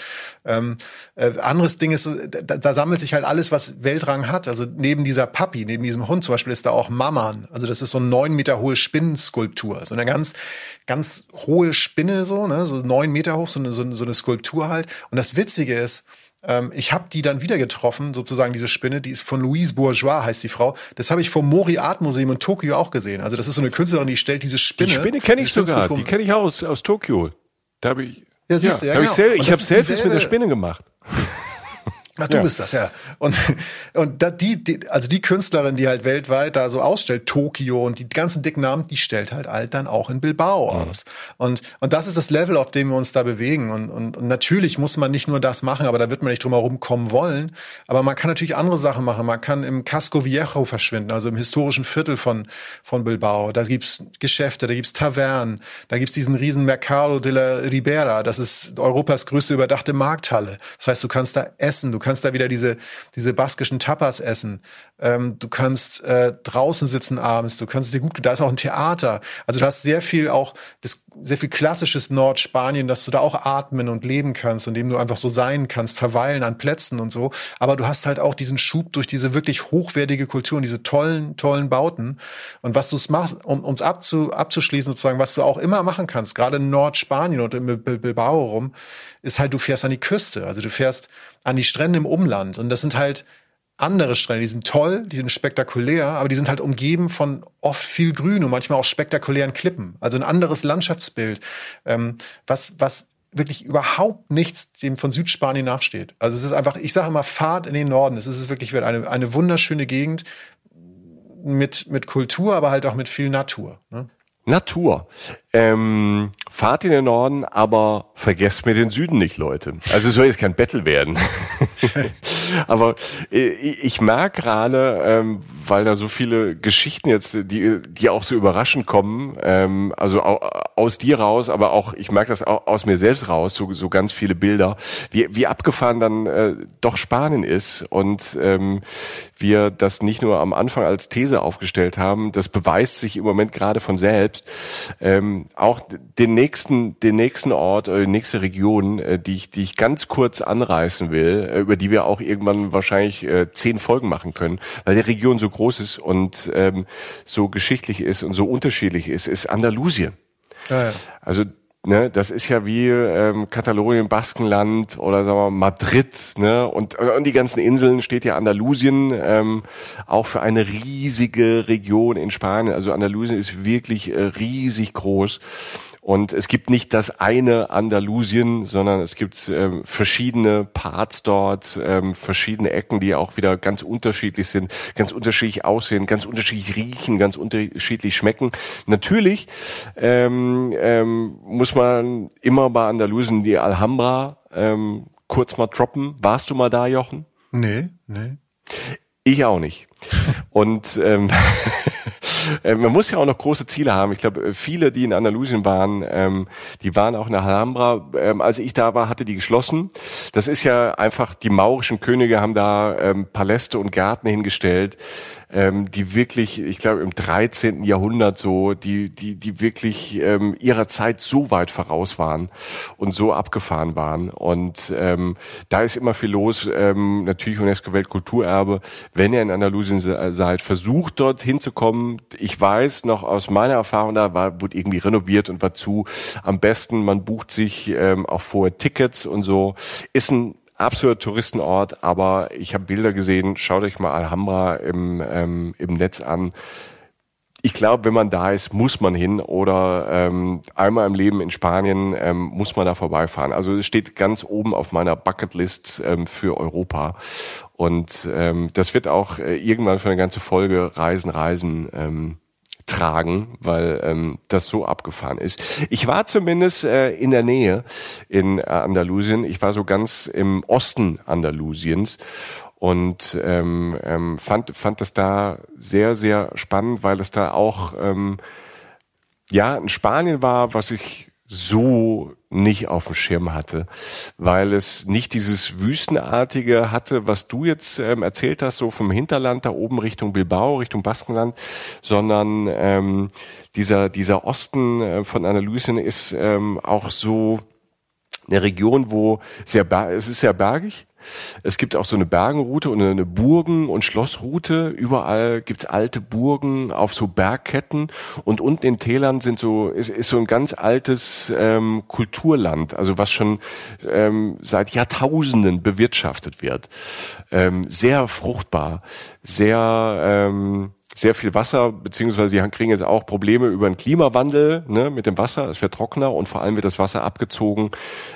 ähm, äh, anderes Ding ist, da, da sammelt sich halt alles, was Weltrang hat. Also neben dieser Papi, neben diesem Hund zum Beispiel ist da auch Mamman. Also das ist so eine neun Meter hohe Spinnenskulptur. So eine ganz, ganz hohe Spinne, so, ne, so neun Meter hoch, so eine, so, eine Skulptur halt. Und das Witzige ist, ich habe die dann wieder getroffen, sozusagen diese Spinne, die ist von Louise Bourgeois, heißt die Frau. Das habe ich vom Mori Art Museum in Tokio auch gesehen. Also das ist so eine Künstlerin, die stellt diese Spinne. Die Spinne kenne ich sogar, die kenne ich aus, aus Tokio. Da habe ich, ja, siehst ja, du, ja, hab genau. ich, sel ich habe Selfies mit der Spinne gemacht. Ach, du ja. bist das, ja. Und, und da, die, die, also die Künstlerin, die halt weltweit da so ausstellt, Tokio und die ganzen dicken Namen, die stellt halt halt dann auch in Bilbao mhm. aus. Und, und das ist das Level, auf dem wir uns da bewegen. Und, und, und natürlich muss man nicht nur das machen, aber da wird man nicht drum herum kommen wollen. Aber man kann natürlich andere Sachen machen. Man kann im Casco Viejo verschwinden, also im historischen Viertel von, von Bilbao. Da gibt's Geschäfte, da gibt's Tavernen, da gibt's diesen riesen Mercado de la Ribera. Das ist Europas größte überdachte Markthalle. Das heißt, du kannst da essen, du kannst da wieder diese, diese baskischen Tapas essen. Ähm, du kannst äh, draußen sitzen abends, du kannst dir gut, da ist auch ein Theater. Also du hast sehr viel auch, das, sehr viel klassisches Nordspanien, dass du da auch atmen und leben kannst, indem du einfach so sein kannst, verweilen an Plätzen und so. Aber du hast halt auch diesen Schub durch diese wirklich hochwertige Kultur und diese tollen, tollen Bauten. Und was du machst, um uns abzu, abzuschließen sozusagen, was du auch immer machen kannst, gerade in Nordspanien und in Bilbao rum, ist halt, du fährst an die Küste. Also du fährst an die Strände im Umland. Und das sind halt andere Strände, die sind toll, die sind spektakulär, aber die sind halt umgeben von oft viel Grün und manchmal auch spektakulären Klippen. Also ein anderes Landschaftsbild, ähm, was, was wirklich überhaupt nichts dem von Südspanien nachsteht. Also es ist einfach, ich sage immer, Fahrt in den Norden. Es ist wirklich eine, eine wunderschöne Gegend mit, mit Kultur, aber halt auch mit viel Natur. Ne? Natur. Ähm, fahrt in den Norden, aber vergesst mir den Süden nicht, Leute. Also es soll jetzt kein Battle werden. aber äh, ich merke gerade, ähm, weil da so viele Geschichten jetzt, die, die auch so überraschend kommen, ähm, also aus dir raus, aber auch, ich merke das auch aus mir selbst raus, so, so ganz viele Bilder, wie, wie abgefahren dann äh, doch Spanien ist und ähm, wir das nicht nur am Anfang als These aufgestellt haben, das beweist sich im Moment gerade von selbst. Ähm, auch den nächsten, den nächsten Ort die nächste Region, äh, die ich, die ich ganz kurz anreißen will, äh, über die wir auch irgendwann wahrscheinlich äh, zehn Folgen machen können, weil die Region so groß ist und ähm, so geschichtlich ist und so unterschiedlich ist, ist Andalusien. Ja, ja. Also ne, das ist ja wie ähm, Katalonien, Baskenland oder sagen wir Madrid, ne, und, und die ganzen Inseln steht ja Andalusien ähm, auch für eine riesige Region in Spanien. Also Andalusien ist wirklich äh, riesig groß und es gibt nicht das eine Andalusien, sondern es gibt ähm, verschiedene Parts dort, ähm, verschiedene Ecken, die auch wieder ganz unterschiedlich sind, ganz unterschiedlich aussehen, ganz unterschiedlich riechen, ganz unterschiedlich schmecken. Natürlich ähm, ähm, muss man immer bei Andalusien die Alhambra ähm, kurz mal droppen. Warst du mal da, Jochen? Nee, nee. Ich auch nicht. Und ähm, äh, man muss ja auch noch große Ziele haben. Ich glaube, äh, viele, die in Andalusien waren, ähm, die waren auch in der Alhambra. Ähm, als ich da war, hatte die geschlossen. Das ist ja einfach, die maurischen Könige haben da ähm, Paläste und Gärten hingestellt ähm, die wirklich, ich glaube im 13. Jahrhundert so, die, die, die wirklich ähm, ihrer Zeit so weit voraus waren und so abgefahren waren. Und ähm, da ist immer viel los. Ähm, natürlich UNESCO Weltkulturerbe. Wenn ihr in Andalusien seid, versucht dort hinzukommen. Ich weiß noch aus meiner Erfahrung, da war, wurde irgendwie renoviert und war zu. Am besten, man bucht sich ähm, auch vorher Tickets und so. Ist ein absoluter Touristenort, aber ich habe Bilder gesehen, schaut euch mal Alhambra im, ähm, im Netz an. Ich glaube, wenn man da ist, muss man hin oder ähm, einmal im Leben in Spanien ähm, muss man da vorbeifahren. Also es steht ganz oben auf meiner Bucketlist ähm, für Europa. Und ähm, das wird auch äh, irgendwann für eine ganze Folge Reisen, Reisen ähm, tragen, weil ähm, das so abgefahren ist. Ich war zumindest äh, in der Nähe in äh, Andalusien. Ich war so ganz im Osten Andalusiens und ähm, ähm, fand fand das da sehr sehr spannend, weil es da auch ähm, ja in Spanien war, was ich so nicht auf dem Schirm hatte, weil es nicht dieses Wüstenartige hatte, was du jetzt ähm, erzählt hast, so vom Hinterland da oben Richtung Bilbao, Richtung Baskenland, sondern ähm, dieser, dieser Osten äh, von Andalusien ist ähm, auch so eine Region, wo sehr, es ist sehr bergig, es gibt auch so eine Bergenroute und eine Burgen- und Schlossroute. Überall gibt's alte Burgen auf so Bergketten und unten in Tälern sind so ist, ist so ein ganz altes ähm, Kulturland, also was schon ähm, seit Jahrtausenden bewirtschaftet wird. Ähm, sehr fruchtbar, sehr ähm, sehr viel Wasser, beziehungsweise sie kriegen jetzt auch Probleme über den Klimawandel ne, mit dem Wasser. Es wird trockener und vor allem wird das Wasser abgezogen.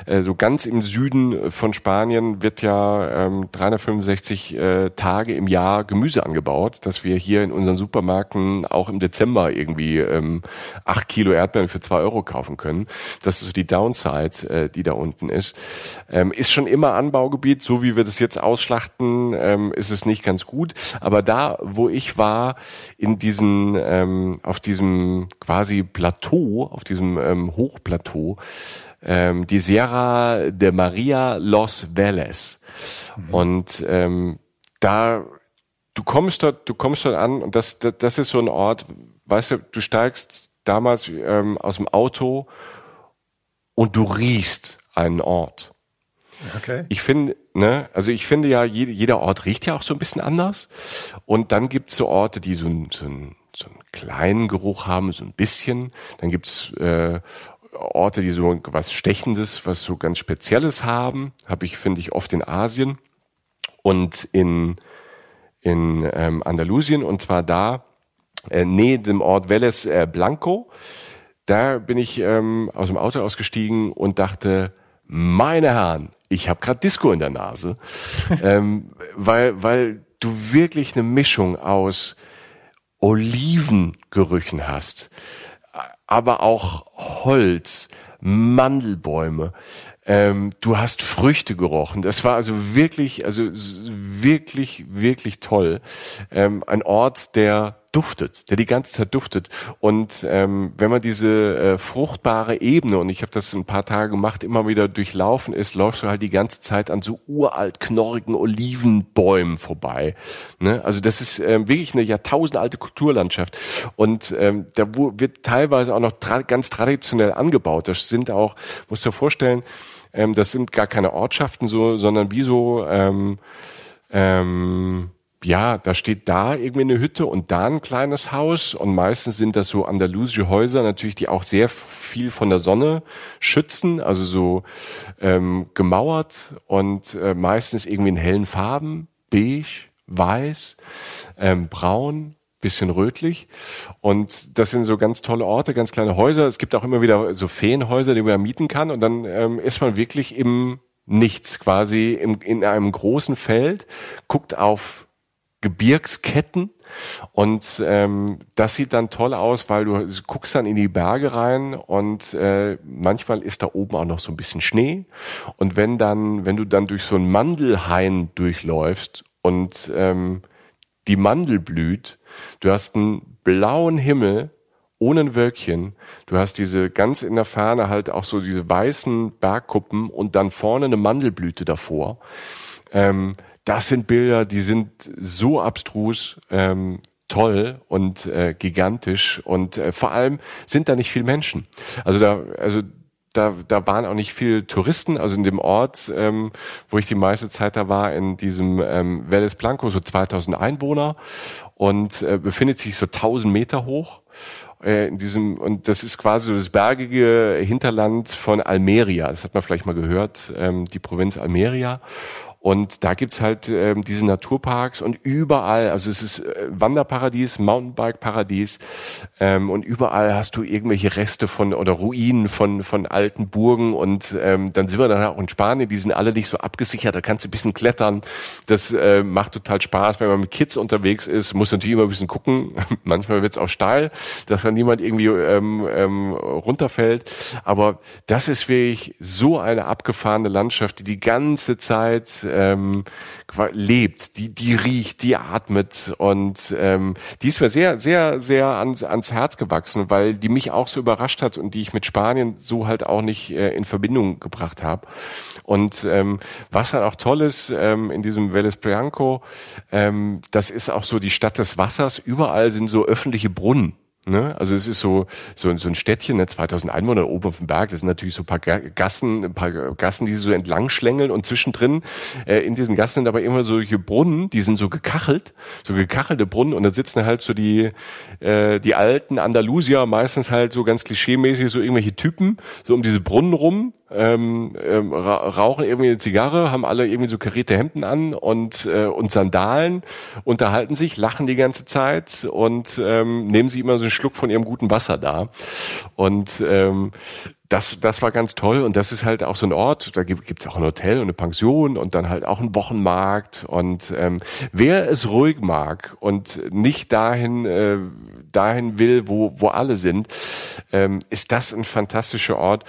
Äh, so ganz im Süden von Spanien wird ja ähm, 365 äh, Tage im Jahr Gemüse angebaut, dass wir hier in unseren Supermärkten auch im Dezember irgendwie ähm, acht Kilo Erdbeeren für zwei Euro kaufen können. Das ist so die Downside, äh, die da unten ist. Ähm, ist schon immer Anbaugebiet, so wie wir das jetzt ausschlachten, ähm, ist es nicht ganz gut. Aber da, wo ich war, in diesen, ähm, auf diesem quasi Plateau, auf diesem ähm, Hochplateau, ähm, die Sierra de Maria Los Vélez. Mhm. Und ähm, da, du kommst dort, du kommst dort an und das, das, das ist so ein Ort, weißt du, du steigst damals ähm, aus dem Auto und du riechst einen Ort. Okay. Ich finde, ne, also ich finde ja, jede, jeder Ort riecht ja auch so ein bisschen anders. Und dann gibt's so Orte, die so, ein, so, ein, so einen kleinen Geruch haben, so ein bisschen. Dann gibt's äh, Orte, die so was Stechendes, was so ganz Spezielles haben. Habe ich, finde ich, oft in Asien und in, in ähm, Andalusien. Und zwar da, äh, nähe dem Ort Vélez äh, Blanco. Da bin ich ähm, aus dem Auto ausgestiegen und dachte, meine Herren, ich habe gerade Disco in der Nase, ähm, weil, weil du wirklich eine Mischung aus Olivengerüchen hast, aber auch Holz, Mandelbäume. Ähm, du hast Früchte gerochen. Das war also wirklich, also wirklich, wirklich toll. Ähm, ein Ort, der duftet, der die ganze Zeit duftet. Und ähm, wenn man diese äh, fruchtbare Ebene, und ich habe das ein paar Tage gemacht, immer wieder durchlaufen ist, läufst du halt die ganze Zeit an so uralt knorrigen Olivenbäumen vorbei. Ne? Also das ist ähm, wirklich eine jahrtausendalte Kulturlandschaft. Und ähm, da wird teilweise auch noch tra ganz traditionell angebaut. Das sind auch, musst du dir vorstellen, ähm, das sind gar keine Ortschaften so, sondern wie so ähm, ähm, ja, da steht da irgendwie eine Hütte und da ein kleines Haus. Und meistens sind das so andalusische Häuser natürlich, die auch sehr viel von der Sonne schützen, also so ähm, gemauert und äh, meistens irgendwie in hellen Farben, beige, weiß, ähm, braun, bisschen rötlich. Und das sind so ganz tolle Orte, ganz kleine Häuser. Es gibt auch immer wieder so Feenhäuser, die man mieten kann. Und dann ähm, ist man wirklich im Nichts, quasi im, in einem großen Feld, guckt auf Gebirgsketten. Und ähm, das sieht dann toll aus, weil du guckst dann in die Berge rein und äh, manchmal ist da oben auch noch so ein bisschen Schnee. Und wenn dann, wenn du dann durch so einen Mandelhain durchläufst und ähm, die Mandel blüht, du hast einen blauen Himmel ohne ein Wölkchen. Du hast diese ganz in der Ferne halt auch so diese weißen Bergkuppen und dann vorne eine Mandelblüte davor. Ähm, das sind Bilder, die sind so abstrus, ähm, toll und äh, gigantisch und äh, vor allem sind da nicht viel Menschen. Also da, also da, da waren auch nicht viel Touristen. Also in dem Ort, ähm, wo ich die meiste Zeit da war, in diesem ähm, Vélez Blanco, so 2000 Einwohner und äh, befindet sich so 1000 Meter hoch äh, in diesem und das ist quasi das bergige Hinterland von Almeria. Das hat man vielleicht mal gehört, ähm, die Provinz Almeria. Und da gibt's halt ähm, diese Naturparks und überall, also es ist äh, Wanderparadies, Mountainbike-Paradies ähm, und überall hast du irgendwelche Reste von oder Ruinen von von alten Burgen und ähm, dann sind wir dann auch in Spanien, die sind alle nicht so abgesichert, da kannst du ein bisschen klettern, das äh, macht total Spaß, wenn man mit Kids unterwegs ist, muss natürlich immer ein bisschen gucken, manchmal wird's auch steil, dass dann niemand irgendwie ähm, ähm, runterfällt, aber das ist wirklich so eine abgefahrene Landschaft, die die ganze Zeit ähm, lebt, die, die riecht, die atmet und ähm, die ist mir sehr, sehr, sehr ans, ans Herz gewachsen, weil die mich auch so überrascht hat und die ich mit Spanien so halt auch nicht äh, in Verbindung gebracht habe. Und ähm, was dann auch toll ist ähm, in diesem Vélez Prianco, ähm, das ist auch so die Stadt des Wassers. Überall sind so öffentliche Brunnen. Ne? Also es ist so, so, so ein Städtchen, ne? 2000 Einwohner oben auf dem Berg. Das sind natürlich so ein paar Gassen, ein paar Gassen, die sie so entlang schlängeln und zwischendrin äh, in diesen Gassen sind aber immer solche Brunnen, die sind so gekachelt, so gekachelte Brunnen und da sitzen halt so die äh, die alten Andalusier, meistens halt so ganz klischeemäßig so irgendwelche Typen so um diese Brunnen rum ähm, ähm, rauchen irgendwie eine Zigarre, haben alle irgendwie so karierte Hemden an und, äh, und Sandalen, unterhalten sich, lachen die ganze Zeit und ähm, nehmen sich immer so einen Schluck von ihrem guten Wasser da. Und ähm, das, das war ganz toll und das ist halt auch so ein Ort, da gibt es auch ein Hotel und eine Pension und dann halt auch ein Wochenmarkt und ähm, wer es ruhig mag und nicht dahin äh, dahin will, wo, wo alle sind, ähm, ist das ein fantastischer Ort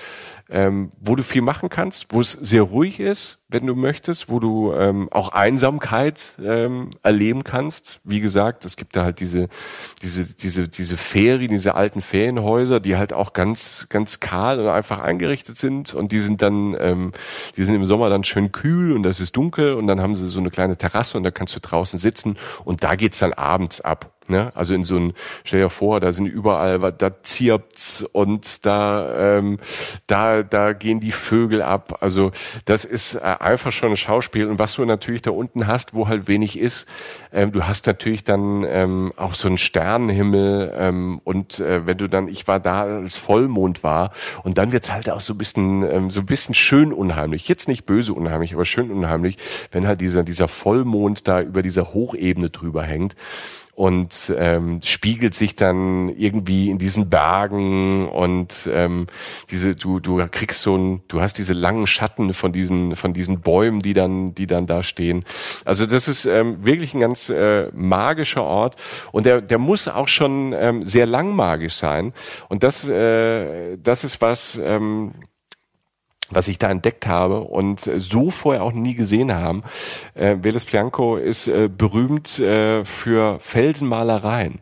ähm, wo du viel machen kannst, wo es sehr ruhig ist, wenn du möchtest, wo du ähm, auch Einsamkeit ähm, erleben kannst. Wie gesagt, es gibt da halt diese, diese, diese, diese Ferien, diese alten Ferienhäuser, die halt auch ganz, ganz kahl und einfach eingerichtet sind und die sind dann, ähm, die sind im Sommer dann schön kühl und das ist dunkel und dann haben sie so eine kleine Terrasse und da kannst du draußen sitzen und da geht's dann abends ab. Ne? Also in so ein, stell dir vor, da sind überall, da zirpt's und da, ähm, da, da gehen die Vögel ab. Also das ist äh, einfach schon ein Schauspiel. Und was du natürlich da unten hast, wo halt wenig ist, ähm, du hast natürlich dann ähm, auch so einen Sternenhimmel ähm, und äh, wenn du dann, ich war da, als Vollmond war und dann wird's halt auch so ein bisschen, ähm, so ein bisschen schön unheimlich. Jetzt nicht böse unheimlich, aber schön unheimlich, wenn halt dieser, dieser Vollmond da über dieser Hochebene drüber hängt und ähm, spiegelt sich dann irgendwie in diesen Bergen und ähm, diese du du kriegst so ein du hast diese langen Schatten von diesen von diesen Bäumen die dann die dann da stehen. Also das ist ähm, wirklich ein ganz äh, magischer Ort und der der muss auch schon ähm, sehr lang magisch sein und das äh, das ist was ähm, was ich da entdeckt habe und so vorher auch nie gesehen haben. Äh, Veles Bianco ist äh, berühmt äh, für Felsenmalereien.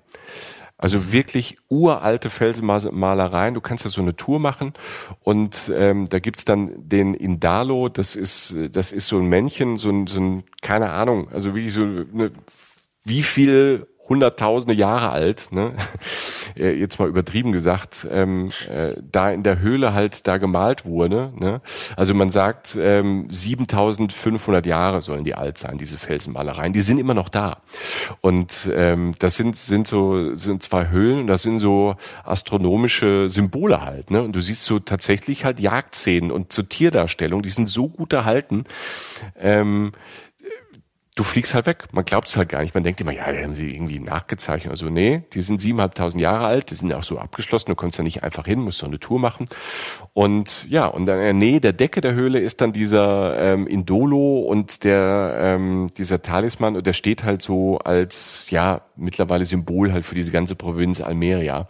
Also wirklich uralte Felsenmalereien. Du kannst ja so eine Tour machen und ähm, da gibt's dann den Indalo, das ist, das ist so ein Männchen, so ein, so ein keine Ahnung, also wie so eine, wie viel hunderttausende Jahre alt, ne? Äh, jetzt mal übertrieben gesagt, ähm, äh, da in der Höhle halt da gemalt wurde. Ne? Also man sagt, ähm, 7500 Jahre sollen die alt sein, diese Felsenmalereien. Die sind immer noch da. Und ähm, das sind, sind so sind zwei Höhlen, das sind so astronomische Symbole halt. Ne? Und du siehst so tatsächlich halt Jagdszenen und zur Tierdarstellung, die sind so gut erhalten. Ähm, du fliegst halt weg. Man glaubt es halt gar nicht. Man denkt immer, ja, die haben sie irgendwie nachgezeichnet oder so. Nee, die sind siebeneinhalbtausend Jahre alt, die sind auch so abgeschlossen, du konntest da nicht einfach hin, musst so eine Tour machen. Und ja, und dann in der Nähe der Decke der Höhle ist dann dieser ähm, Indolo und der ähm, dieser Talisman und der steht halt so als ja mittlerweile Symbol halt für diese ganze Provinz Almeria.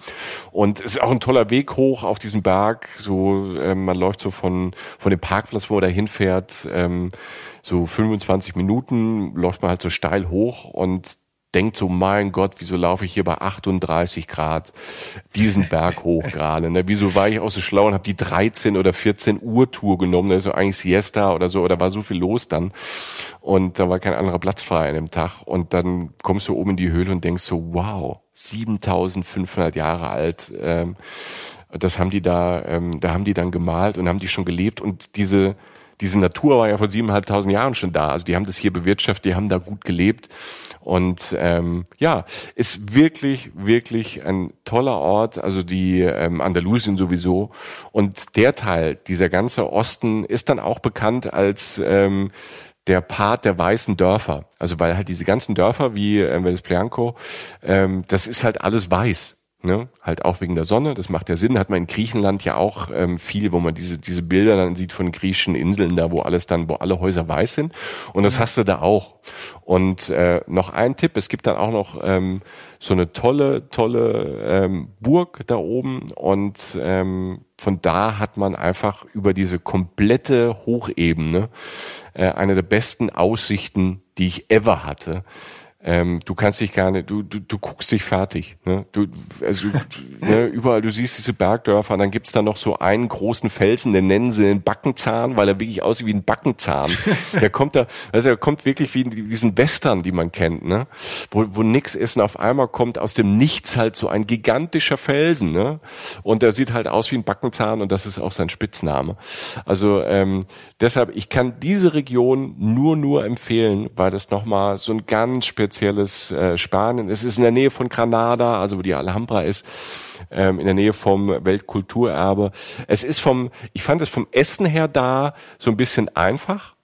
Und es ist auch ein toller Weg hoch auf diesen Berg. So ähm, man läuft so von von dem Parkplatz, wo er da hinfährt. Ähm, so 25 Minuten läuft man halt so steil hoch und denkt so, mein Gott, wieso laufe ich hier bei 38 Grad diesen Berg hoch gerade? Ne? Wieso war ich auch so schlau und habe die 13 oder 14 Uhr Tour genommen? Da ist so eigentlich Siesta oder so, oder war so viel los dann. Und da war kein anderer Platz frei an dem Tag. Und dann kommst du oben in die Höhle und denkst so, wow, 7500 Jahre alt. Ähm, das haben die da, ähm, da haben die dann gemalt und haben die schon gelebt. Und diese, diese Natur war ja vor siebeneinhalbtausend Jahren schon da. Also die haben das hier bewirtschaftet, die haben da gut gelebt. Und ähm, ja, ist wirklich, wirklich ein toller Ort, also die ähm, Andalusien sowieso. Und der Teil, dieser ganze Osten, ist dann auch bekannt als ähm, der Part der weißen Dörfer. Also weil halt diese ganzen Dörfer wie äh, Velesplianco, ähm, das ist halt alles weiß. Ne? Halt auch wegen der Sonne, das macht ja Sinn. Hat man in Griechenland ja auch ähm, viel, wo man diese, diese Bilder dann sieht von griechischen Inseln, da wo alles dann, wo alle Häuser weiß sind. Und das hast du da auch. Und äh, noch ein Tipp, es gibt dann auch noch ähm, so eine tolle, tolle ähm, Burg da oben und ähm, von da hat man einfach über diese komplette Hochebene äh, eine der besten Aussichten, die ich ever hatte ähm, du kannst dich gar nicht, du, du, du guckst dich fertig. Ne? Du, also ne, überall, du siehst diese Bergdörfer, und dann gibt's da noch so einen großen Felsen, den nennen sie den Backenzahn, weil er wirklich aussieht wie ein Backenzahn. der kommt da, also er kommt wirklich wie in diesen Western, die man kennt, ne? wo, wo nix ist und auf einmal kommt aus dem Nichts halt so ein gigantischer Felsen. Ne? Und der sieht halt aus wie ein Backenzahn und das ist auch sein Spitzname. Also ähm, deshalb, ich kann diese Region nur, nur empfehlen, weil das nochmal so ein ganz spezielles spezielles äh, Spanien. Es ist in der Nähe von Granada, also wo die Alhambra ist, ähm, in der Nähe vom Weltkulturerbe. Es ist vom, ich fand es vom Essen her da so ein bisschen einfach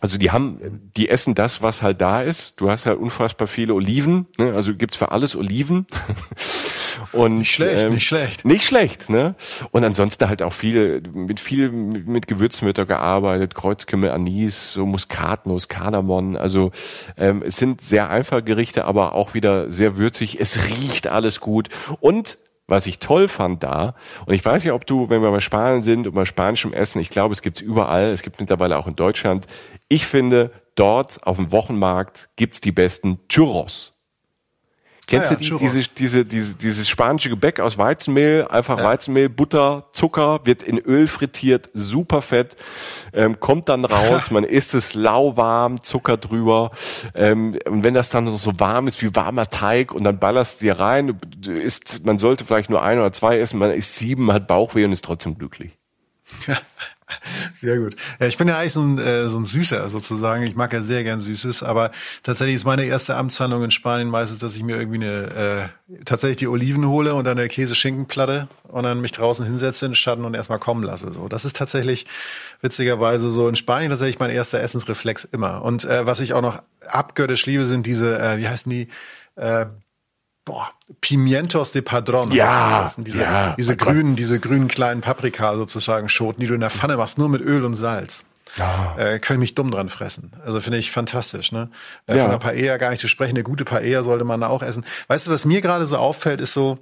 also die haben, die essen das, was halt da ist. Du hast halt unfassbar viele Oliven, ne? also gibt's für alles Oliven. Und, nicht schlecht, ähm, nicht schlecht. Nicht schlecht, ne? Und ansonsten halt auch viel, mit viel mit Gewürzen wird da gearbeitet, Kreuzkümmel, Anis, so Muskatnuss, Kardamom. Also ähm, es sind sehr einfache Gerichte, aber auch wieder sehr würzig. Es riecht alles gut. Und was ich toll fand da, und ich weiß nicht, ob du, wenn wir bei Spanien sind und bei spanischem Essen, ich glaube, es gibt's überall, es gibt mittlerweile auch in Deutschland, ich finde, dort auf dem Wochenmarkt gibt's die besten Churros. Kennst ah, ja, du die, diese, diese, diese, dieses spanische Gebäck aus Weizenmehl, einfach ja. Weizenmehl, Butter, Zucker, wird in Öl frittiert, super fett, ähm, kommt dann raus, man isst es lauwarm, Zucker drüber, ähm, und wenn das dann so warm ist wie warmer Teig und dann ballerst du dir rein, du isst, man sollte vielleicht nur ein oder zwei essen, man isst sieben, hat Bauchweh und ist trotzdem glücklich. Sehr gut. Ja, ich bin ja eigentlich so ein, äh, so ein Süßer sozusagen. Ich mag ja sehr gern Süßes, aber tatsächlich ist meine erste Amtshandlung in Spanien meistens, dass ich mir irgendwie eine äh, tatsächlich die Oliven hole und dann eine Käse-Schinkenplatte und dann mich draußen hinsetze in den Schatten und erstmal kommen lasse. So, das ist tatsächlich witzigerweise so in Spanien tatsächlich mein erster Essensreflex immer. Und äh, was ich auch noch abgöttisch liebe, sind diese, äh, wie heißen die? Äh, boah, Pimientos de Padron. Ja, diese, ja, diese grünen, diese grünen kleinen Paprika sozusagen Schoten, die du in der Pfanne machst, nur mit Öl und Salz. Ja. Äh, können mich dumm dran fressen. Also finde ich fantastisch. Ne? Äh, ja. Von der Paella gar nicht zu sprechen. Eine gute Paella sollte man auch essen. Weißt du, was mir gerade so auffällt, ist so,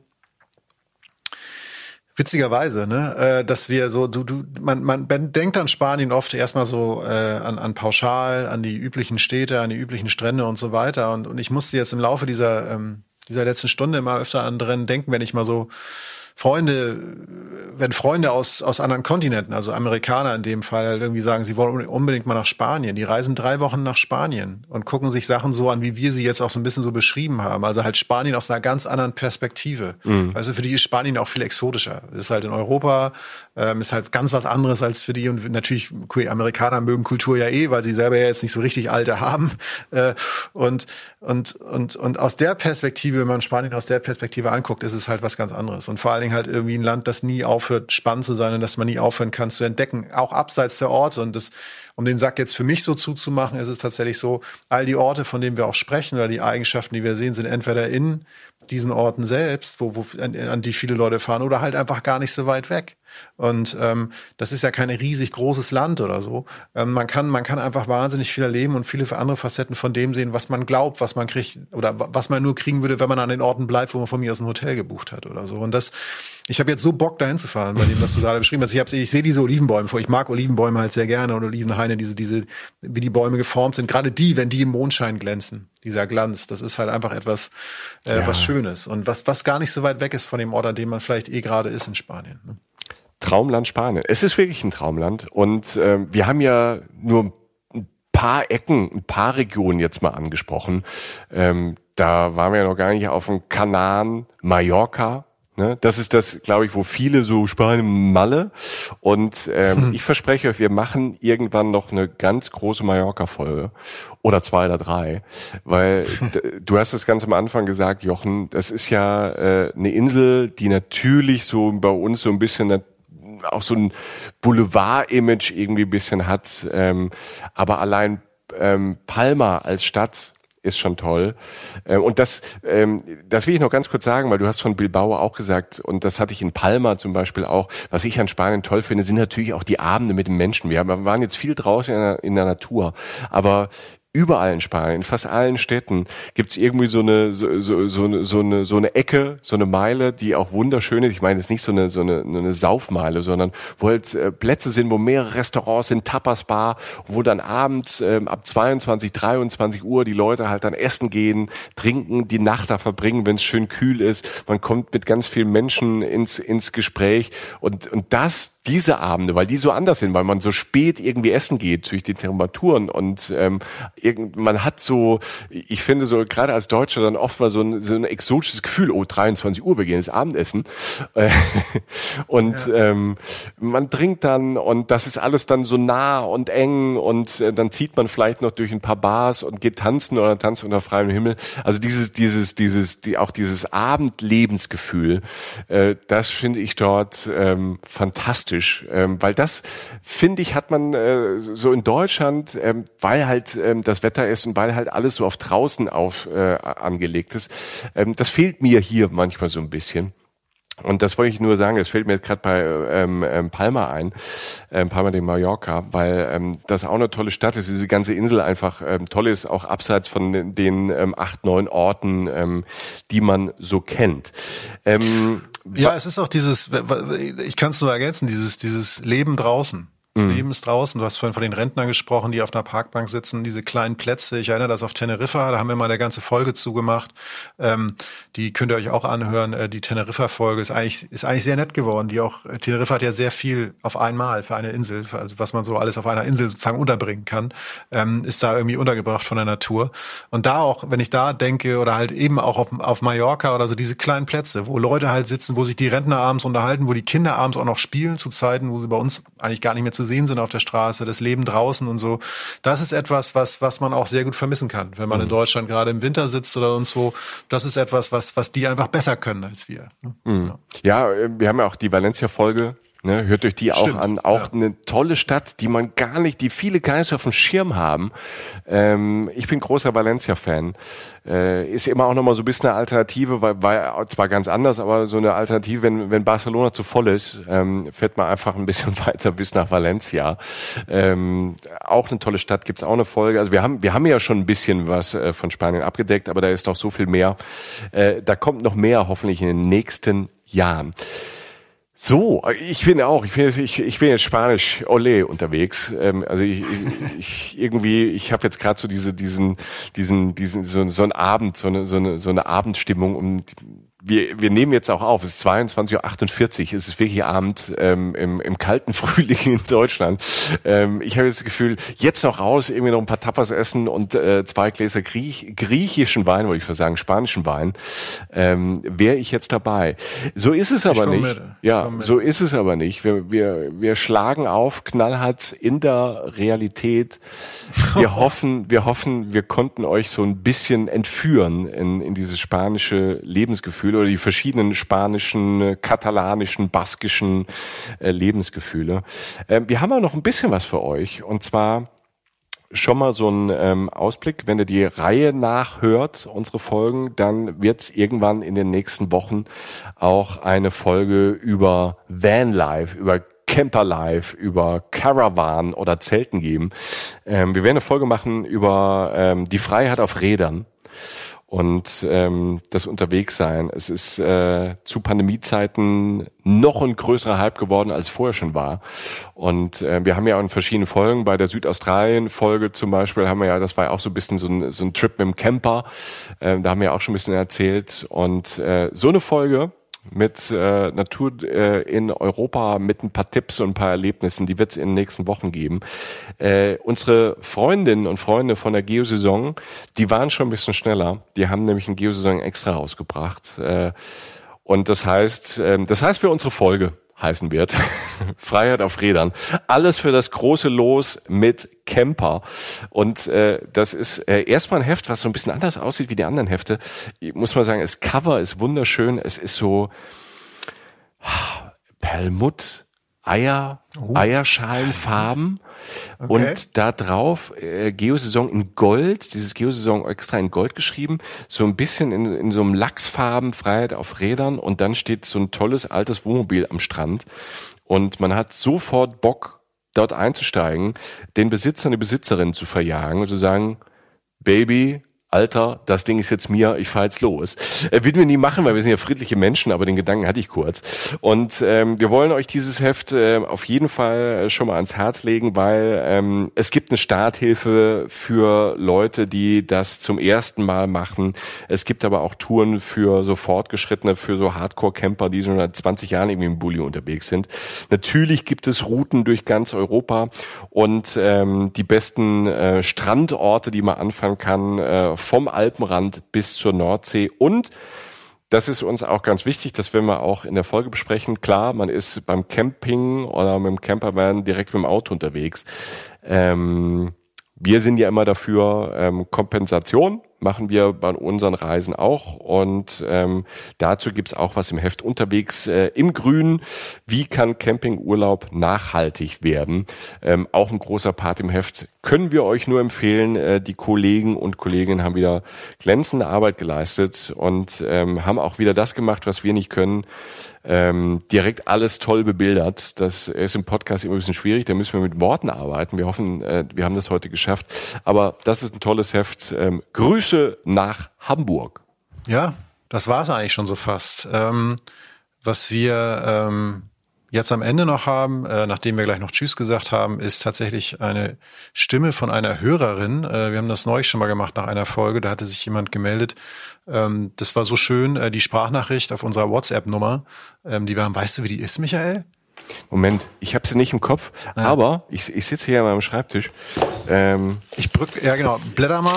Witzigerweise, ne, äh, dass wir so, du, du, man, man denkt an Spanien oft erstmal so äh, an, an pauschal, an die üblichen Städte, an die üblichen Strände und so weiter. Und, und ich musste jetzt im Laufe dieser ähm, dieser letzten Stunde immer öfter an drin denken, wenn ich mal so Freunde, wenn Freunde aus, aus anderen Kontinenten, also Amerikaner in dem Fall, irgendwie sagen, sie wollen unbedingt mal nach Spanien. Die reisen drei Wochen nach Spanien und gucken sich Sachen so an, wie wir sie jetzt auch so ein bisschen so beschrieben haben. Also halt Spanien aus einer ganz anderen Perspektive. Mhm. Also für die ist Spanien auch viel exotischer. Ist halt in Europa, ähm, ist halt ganz was anderes als für die. Und natürlich, Amerikaner mögen Kultur ja eh, weil sie selber ja jetzt nicht so richtig alte haben. Äh, und, und, und, und aus der Perspektive, wenn man Spanien aus der Perspektive anguckt, ist es halt was ganz anderes. Und vor allen Dingen halt irgendwie ein Land, das nie aufhört, spannend zu sein und das man nie aufhören kann zu entdecken, auch abseits der Orte. Und das, um den Sack jetzt für mich so zuzumachen, ist es tatsächlich so, all die Orte, von denen wir auch sprechen oder die Eigenschaften, die wir sehen, sind entweder in diesen Orten selbst, wo, wo an, an die viele Leute fahren, oder halt einfach gar nicht so weit weg. Und ähm, das ist ja kein riesig großes Land oder so. Ähm, man, kann, man kann einfach wahnsinnig viel erleben und viele andere Facetten von dem sehen, was man glaubt, was man kriegt oder was man nur kriegen würde, wenn man an den Orten bleibt, wo man von mir aus ein Hotel gebucht hat oder so. Und das, ich habe jetzt so Bock dahin zu fahren, bei dem, was du gerade beschrieben hast. Ich, hab, ich sehe diese Olivenbäume vor. Ich mag Olivenbäume halt sehr gerne und Olivenhaine, diese, diese, wie die Bäume geformt sind. Gerade die, wenn die im Mondschein glänzen, dieser Glanz, das ist halt einfach etwas, äh, ja. was Schönes und was, was gar nicht so weit weg ist von dem Ort, an dem man vielleicht eh gerade ist in Spanien. Ne? Traumland Spanien. Es ist wirklich ein Traumland und äh, wir haben ja nur ein paar Ecken, ein paar Regionen jetzt mal angesprochen. Ähm, da waren wir ja noch gar nicht auf dem Kanaren, Mallorca. Ne? Das ist das, glaube ich, wo viele so Spanien Malle. Und ähm, hm. ich verspreche euch, wir machen irgendwann noch eine ganz große Mallorca-Folge oder zwei oder drei, weil du hast das ganz am Anfang gesagt, Jochen. Das ist ja äh, eine Insel, die natürlich so bei uns so ein bisschen auch so ein Boulevard-Image irgendwie ein bisschen hat. Ähm, aber allein ähm, Palma als Stadt ist schon toll. Ähm, und das, ähm, das will ich noch ganz kurz sagen, weil du hast von Bilbao auch gesagt, und das hatte ich in Palma zum Beispiel auch, was ich an Spanien toll finde, sind natürlich auch die Abende mit den Menschen. Wir waren jetzt viel draußen in der, in der Natur, aber überall in Spanien, in fast allen Städten gibt's irgendwie so eine so, so, so, eine, so eine so eine Ecke, so eine Meile, die auch wunderschön ist. Ich meine, es ist nicht so eine so eine, eine Saufmeile, sondern wo halt äh, Plätze sind, wo mehrere Restaurants sind, Tapasbar, wo dann abends ähm, ab 22, 23 Uhr die Leute halt dann essen gehen, trinken, die Nacht da verbringen, wenn es schön kühl ist. Man kommt mit ganz vielen Menschen ins ins Gespräch und und das diese Abende, weil die so anders sind, weil man so spät irgendwie essen geht durch die Temperaturen und ähm, irgend, man hat so, ich finde so gerade als Deutscher dann oft mal so ein, so ein exotisches Gefühl, oh 23 Uhr, wir gehen ins Abendessen und ja. ähm, man trinkt dann und das ist alles dann so nah und eng und äh, dann zieht man vielleicht noch durch ein paar Bars und geht tanzen oder tanzt unter freiem Himmel. Also dieses, dieses, dieses, die, auch dieses Abendlebensgefühl, äh, das finde ich dort ähm, fantastisch, ähm, weil das finde ich hat man äh, so in Deutschland, ähm, weil halt ähm, das Wetter ist und weil halt alles so auf draußen auf äh, angelegt ist. Ähm, das fehlt mir hier manchmal so ein bisschen. Und das wollte ich nur sagen, es fällt mir jetzt gerade bei ähm, ähm, Palma ein, ähm, Palma de Mallorca, weil ähm, das auch eine tolle Stadt ist, diese ganze Insel einfach ähm, toll ist, auch abseits von den, den ähm, acht, neun Orten, ähm, die man so kennt. Ähm, ja, es ist auch dieses, ich kann es nur ergänzen, dieses, dieses Leben draußen des mhm. Lebens draußen. Du hast vorhin von den Rentnern gesprochen, die auf einer Parkbank sitzen, diese kleinen Plätze. Ich erinnere das auf Teneriffa, da haben wir mal eine ganze Folge zugemacht. Ähm, die könnt ihr euch auch anhören. Äh, die Teneriffa-Folge ist eigentlich, ist eigentlich sehr nett geworden. Die auch, Teneriffa hat ja sehr viel auf einmal für eine Insel, für, also was man so alles auf einer Insel sozusagen unterbringen kann, ähm, ist da irgendwie untergebracht von der Natur. Und da auch, wenn ich da denke oder halt eben auch auf, auf Mallorca oder so diese kleinen Plätze, wo Leute halt sitzen, wo sich die Rentner abends unterhalten, wo die Kinder abends auch noch spielen zu Zeiten, wo sie bei uns eigentlich gar nicht mehr zu sehen sind auf der Straße, das Leben draußen und so. Das ist etwas, was, was man auch sehr gut vermissen kann, wenn man mhm. in Deutschland gerade im Winter sitzt oder uns so. Das ist etwas, was, was die einfach besser können als wir. Mhm. Ja. ja, wir haben ja auch die Valencia-Folge Ne, hört euch die Stimmt, auch an. Auch ja. eine tolle Stadt, die man gar nicht, die viele gar nicht auf dem Schirm haben. Ähm, ich bin großer Valencia-Fan. Äh, ist immer auch nochmal so ein bisschen eine Alternative, weil, weil zwar ganz anders, aber so eine Alternative, wenn, wenn Barcelona zu voll ist, ähm, fährt man einfach ein bisschen weiter bis nach Valencia. Ähm, auch eine tolle Stadt, gibt's auch eine Folge. Also wir haben, wir haben ja schon ein bisschen was äh, von Spanien abgedeckt, aber da ist noch so viel mehr. Äh, da kommt noch mehr hoffentlich in den nächsten Jahren. So, ich finde auch, ich, finde, ich, ich bin jetzt Spanisch Olé unterwegs. Ähm, also ich, ich irgendwie, ich habe jetzt gerade so diese, diesen, diesen, diesen, so, so ein Abend, so eine, so eine, so eine Abendstimmung, um wir, wir nehmen jetzt auch auf, es ist 22.48 Uhr, es ist wirklich Abend ähm, im, im kalten Frühling in Deutschland. Ähm, ich habe jetzt das Gefühl, jetzt noch raus, irgendwie noch ein paar Tapas essen und äh, zwei Gläser Griech, griechischen Wein, wollte ich sagen, spanischen Wein, ähm, wäre ich jetzt dabei. So ist es aber nicht. Mit. Ja, so ist es aber nicht. Wir, wir, wir schlagen auf, knallhart in der Realität. Wir hoffen, wir hoffen, wir konnten euch so ein bisschen entführen in, in dieses spanische Lebensgefühl oder die verschiedenen spanischen, äh, katalanischen, baskischen äh, Lebensgefühle. Ähm, wir haben auch noch ein bisschen was für euch und zwar schon mal so ein ähm, Ausblick. Wenn ihr die Reihe nachhört, unsere Folgen, dann wird es irgendwann in den nächsten Wochen auch eine Folge über Vanlife, über Camperlife, über Caravan oder Zelten geben. Ähm, wir werden eine Folge machen über ähm, die Freiheit auf Rädern und ähm, das Unterwegssein. Es ist äh, zu Pandemiezeiten noch ein größerer Hype geworden, als vorher schon war. Und äh, wir haben ja auch in verschiedenen Folgen, bei der Südaustralien-Folge zum Beispiel, haben wir ja, das war ja auch so ein bisschen so ein, so ein Trip mit dem Camper. Äh, da haben wir auch schon ein bisschen erzählt. Und äh, so eine Folge, mit äh, Natur äh, in Europa mit ein paar Tipps und ein paar Erlebnissen, die wird es in den nächsten Wochen geben. Äh, unsere Freundinnen und Freunde von der Geosaison, die waren schon ein bisschen schneller. Die haben nämlich ein Geosaison extra rausgebracht. Äh, und das heißt, äh, das heißt für unsere Folge heißen wird. Freiheit auf Rädern. Alles für das große Los mit Camper. Und äh, das ist äh, erstmal ein Heft, was so ein bisschen anders aussieht wie die anderen Hefte. Ich muss mal sagen, das Cover ist wunderschön. Es ist so Perlmutt, Eier, oh. Eierschalenfarben. Okay. Und da drauf äh, Geosaison in Gold, dieses Geosaison extra in Gold geschrieben, so ein bisschen in, in so einem Lachsfarben, Freiheit auf Rädern und dann steht so ein tolles altes Wohnmobil am Strand und man hat sofort Bock, dort einzusteigen, den Besitzer und die Besitzerin zu verjagen und zu sagen, Baby, Alter, das Ding ist jetzt mir, ich fahr jetzt los. Äh, würden wir nie machen, weil wir sind ja friedliche Menschen, aber den Gedanken hatte ich kurz. Und ähm, wir wollen euch dieses Heft äh, auf jeden Fall schon mal ans Herz legen, weil ähm, es gibt eine Starthilfe für Leute, die das zum ersten Mal machen. Es gibt aber auch Touren für so Fortgeschrittene, für so Hardcore-Camper, die schon seit 20 Jahren irgendwie im Bulli unterwegs sind. Natürlich gibt es Routen durch ganz Europa und ähm, die besten äh, Strandorte, die man anfangen kann, äh, vom Alpenrand bis zur Nordsee und das ist uns auch ganz wichtig, das werden wir auch in der Folge besprechen. Klar, man ist beim Camping oder mit dem Campervan direkt mit dem Auto unterwegs. Ähm, wir sind ja immer dafür ähm, Kompensation machen wir bei unseren Reisen auch. Und ähm, dazu gibt's auch was im Heft unterwegs äh, im Grün. Wie kann Campingurlaub nachhaltig werden? Ähm, auch ein großer Part im Heft. Können wir euch nur empfehlen. Äh, die Kollegen und Kolleginnen haben wieder glänzende Arbeit geleistet und ähm, haben auch wieder das gemacht, was wir nicht können ähm, direkt alles toll bebildert. Das ist im Podcast immer ein bisschen schwierig, da müssen wir mit Worten arbeiten. Wir hoffen, äh, wir haben das heute geschafft. Aber das ist ein tolles Heft. Ähm, Grüße nach Hamburg. Ja, das war's eigentlich schon so fast. Ähm, was wir ähm, jetzt am Ende noch haben, äh, nachdem wir gleich noch Tschüss gesagt haben, ist tatsächlich eine Stimme von einer Hörerin. Äh, wir haben das neulich schon mal gemacht nach einer Folge. Da hatte sich jemand gemeldet. Ähm, das war so schön, äh, die Sprachnachricht auf unserer WhatsApp-Nummer, ähm, die wir haben. Weißt du, wie die ist, Michael? Moment, ich habe sie nicht im Kopf, ja. aber ich, ich sitze hier an meinem Schreibtisch. Ähm, ich brück, ja genau, blätter mal.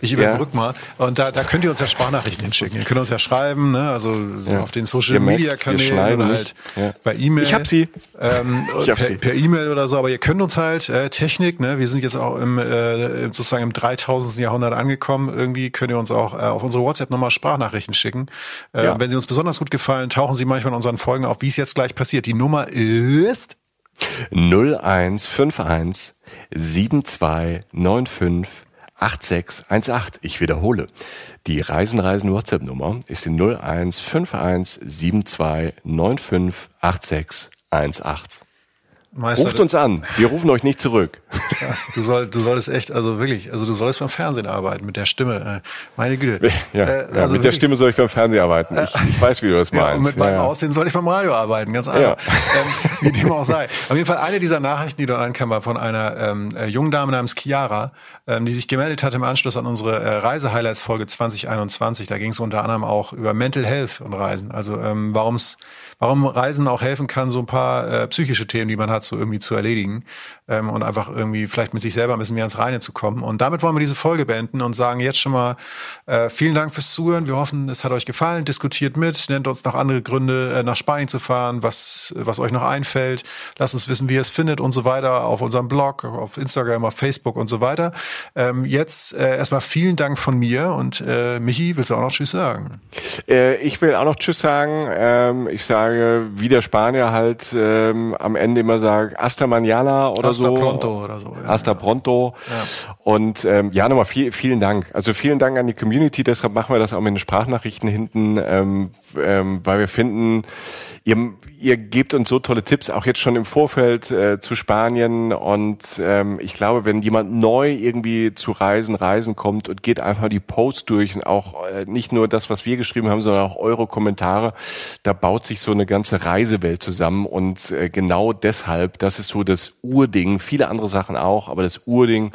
Ich überbrück ja. mal. Und da, da könnt ihr uns ja Sprachnachrichten hinschicken. Ihr könnt uns ja schreiben, ne? also ja. auf den Social Media Kanälen oder halt ja. bei E-Mail. Ich hab sie. Ähm, ich hab per, sie. per E-Mail oder so. Aber ihr könnt uns halt äh, Technik, ne? wir sind jetzt auch im äh, sozusagen im 3000. Jahrhundert angekommen. Irgendwie könnt ihr uns auch äh, auf unsere WhatsApp-Nummer Sprachnachrichten schicken. Äh, Wenn sie uns besonders gut gefallen, tauchen sie manchmal in unseren Folgen auf, wie es jetzt gleich passiert. Die Nummer ist 0151 7295 8618. Ich wiederhole. Die Reisen Reisen WhatsApp Nummer ist die 0151 72 95 8618. Meister, Ruft uns an. Wir rufen euch nicht zurück. Krass, du, soll, du solltest echt, also wirklich, also du solltest beim Fernsehen arbeiten mit der Stimme. Äh, meine Güte. Ja, äh, also ja mit der Stimme soll ich beim Fernsehen arbeiten. Ich, ich weiß, wie du das meinst. Ja, und mit meinem ja, Aussehen soll ich beim Radio arbeiten, ganz einfach. Ähm, wie dem auch sei. Auf jeden Fall eine dieser Nachrichten, die dort ankam, war von einer ähm, äh, jungen Dame namens Chiara, ähm, die sich gemeldet hat im Anschluss an unsere äh, Reise-Highlights-Folge 2021. Da ging es unter anderem auch über Mental Health und Reisen. Also ähm, warum es warum Reisen auch helfen kann, so ein paar äh, psychische Themen, die man hat, so irgendwie zu erledigen ähm, und einfach irgendwie vielleicht mit sich selber ein bisschen mehr ins Reine zu kommen. Und damit wollen wir diese Folge beenden und sagen jetzt schon mal äh, vielen Dank fürs Zuhören. Wir hoffen, es hat euch gefallen. Diskutiert mit, nennt uns noch andere Gründe, äh, nach Spanien zu fahren, was, was euch noch einfällt. Lasst uns wissen, wie ihr es findet und so weiter auf unserem Blog, auf Instagram, auf Facebook und so weiter. Ähm, jetzt äh, erstmal vielen Dank von mir und äh, Michi, willst du auch noch Tschüss sagen? Äh, ich will auch noch Tschüss sagen. Ähm, ich sage wie der Spanier halt ähm, am Ende immer sagt, hasta mañana oder hasta so. Hasta pronto oder so. Ja, hasta pronto. Ja. Und ähm, ja, nochmal viel, vielen Dank. Also vielen Dank an die Community, deshalb machen wir das auch mit den Sprachnachrichten hinten, ähm, ähm, weil wir finden, ihr, ihr gebt uns so tolle Tipps, auch jetzt schon im Vorfeld äh, zu Spanien. Und ähm, ich glaube, wenn jemand neu irgendwie zu Reisen, Reisen kommt und geht einfach die Posts durch und auch äh, nicht nur das, was wir geschrieben haben, sondern auch eure Kommentare, da baut sich so eine ganze Reisewelt zusammen. Und äh, genau deshalb, das ist so das Urding, viele andere Sachen auch, aber das Urding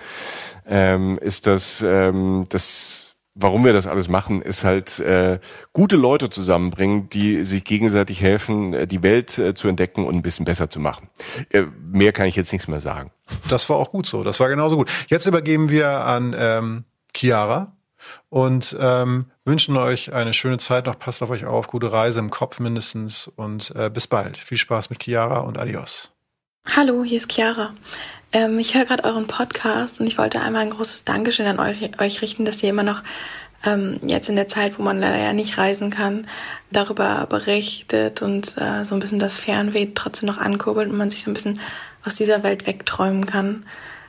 ähm, ist das, ähm, das warum wir das alles machen, ist halt äh, gute Leute zusammenbringen, die sich gegenseitig helfen, äh, die Welt äh, zu entdecken und ein bisschen besser zu machen. Äh, mehr kann ich jetzt nichts mehr sagen. Das war auch gut so. Das war genauso gut. Jetzt übergeben wir an ähm, Chiara und ähm, wünschen euch eine schöne Zeit noch. Passt auf euch auf, gute Reise im Kopf mindestens und äh, bis bald. Viel Spaß mit Chiara und adios. Hallo, hier ist Chiara. Ähm, ich höre gerade euren Podcast und ich wollte einmal ein großes Dankeschön an euch, euch richten, dass ihr immer noch ähm, jetzt in der Zeit, wo man leider ja nicht reisen kann, darüber berichtet und äh, so ein bisschen das Fernweh trotzdem noch ankurbelt und man sich so ein bisschen aus dieser Welt wegträumen kann.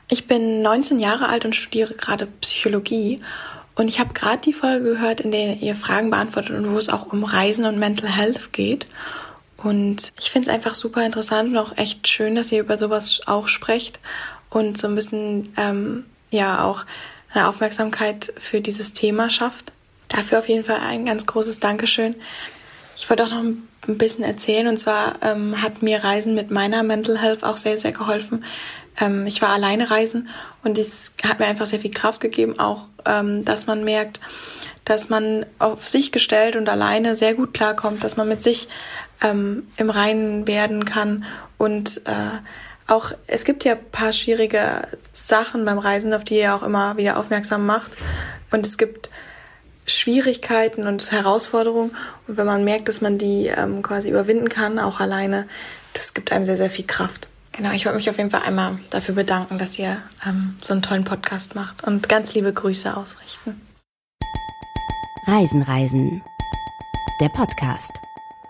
Ich bin 19 Jahre alt und studiere gerade Psychologie und ich habe gerade die Folge gehört, in der ihr Fragen beantwortet und wo es auch um Reisen und Mental Health geht. Und ich finde es einfach super interessant und auch echt schön, dass ihr über sowas auch sprecht und so ein bisschen, ähm, ja, auch eine Aufmerksamkeit für dieses Thema schafft. Dafür auf jeden Fall ein ganz großes Dankeschön. Ich wollte auch noch ein bisschen erzählen und zwar ähm, hat mir Reisen mit meiner Mental Health auch sehr, sehr geholfen. Ähm, ich war alleine reisen und es hat mir einfach sehr viel Kraft gegeben, auch ähm, dass man merkt, dass man auf sich gestellt und alleine sehr gut klarkommt, dass man mit sich ähm, im Reinen werden kann und äh, auch es gibt ja paar schwierige Sachen beim Reisen, auf die ihr auch immer wieder aufmerksam macht und es gibt Schwierigkeiten und Herausforderungen und wenn man merkt, dass man die ähm, quasi überwinden kann, auch alleine, das gibt einem sehr sehr viel Kraft. Genau, ich wollte mich auf jeden Fall einmal dafür bedanken, dass ihr ähm, so einen tollen Podcast macht und ganz liebe Grüße ausrichten. Reisen, Reisen. Der Podcast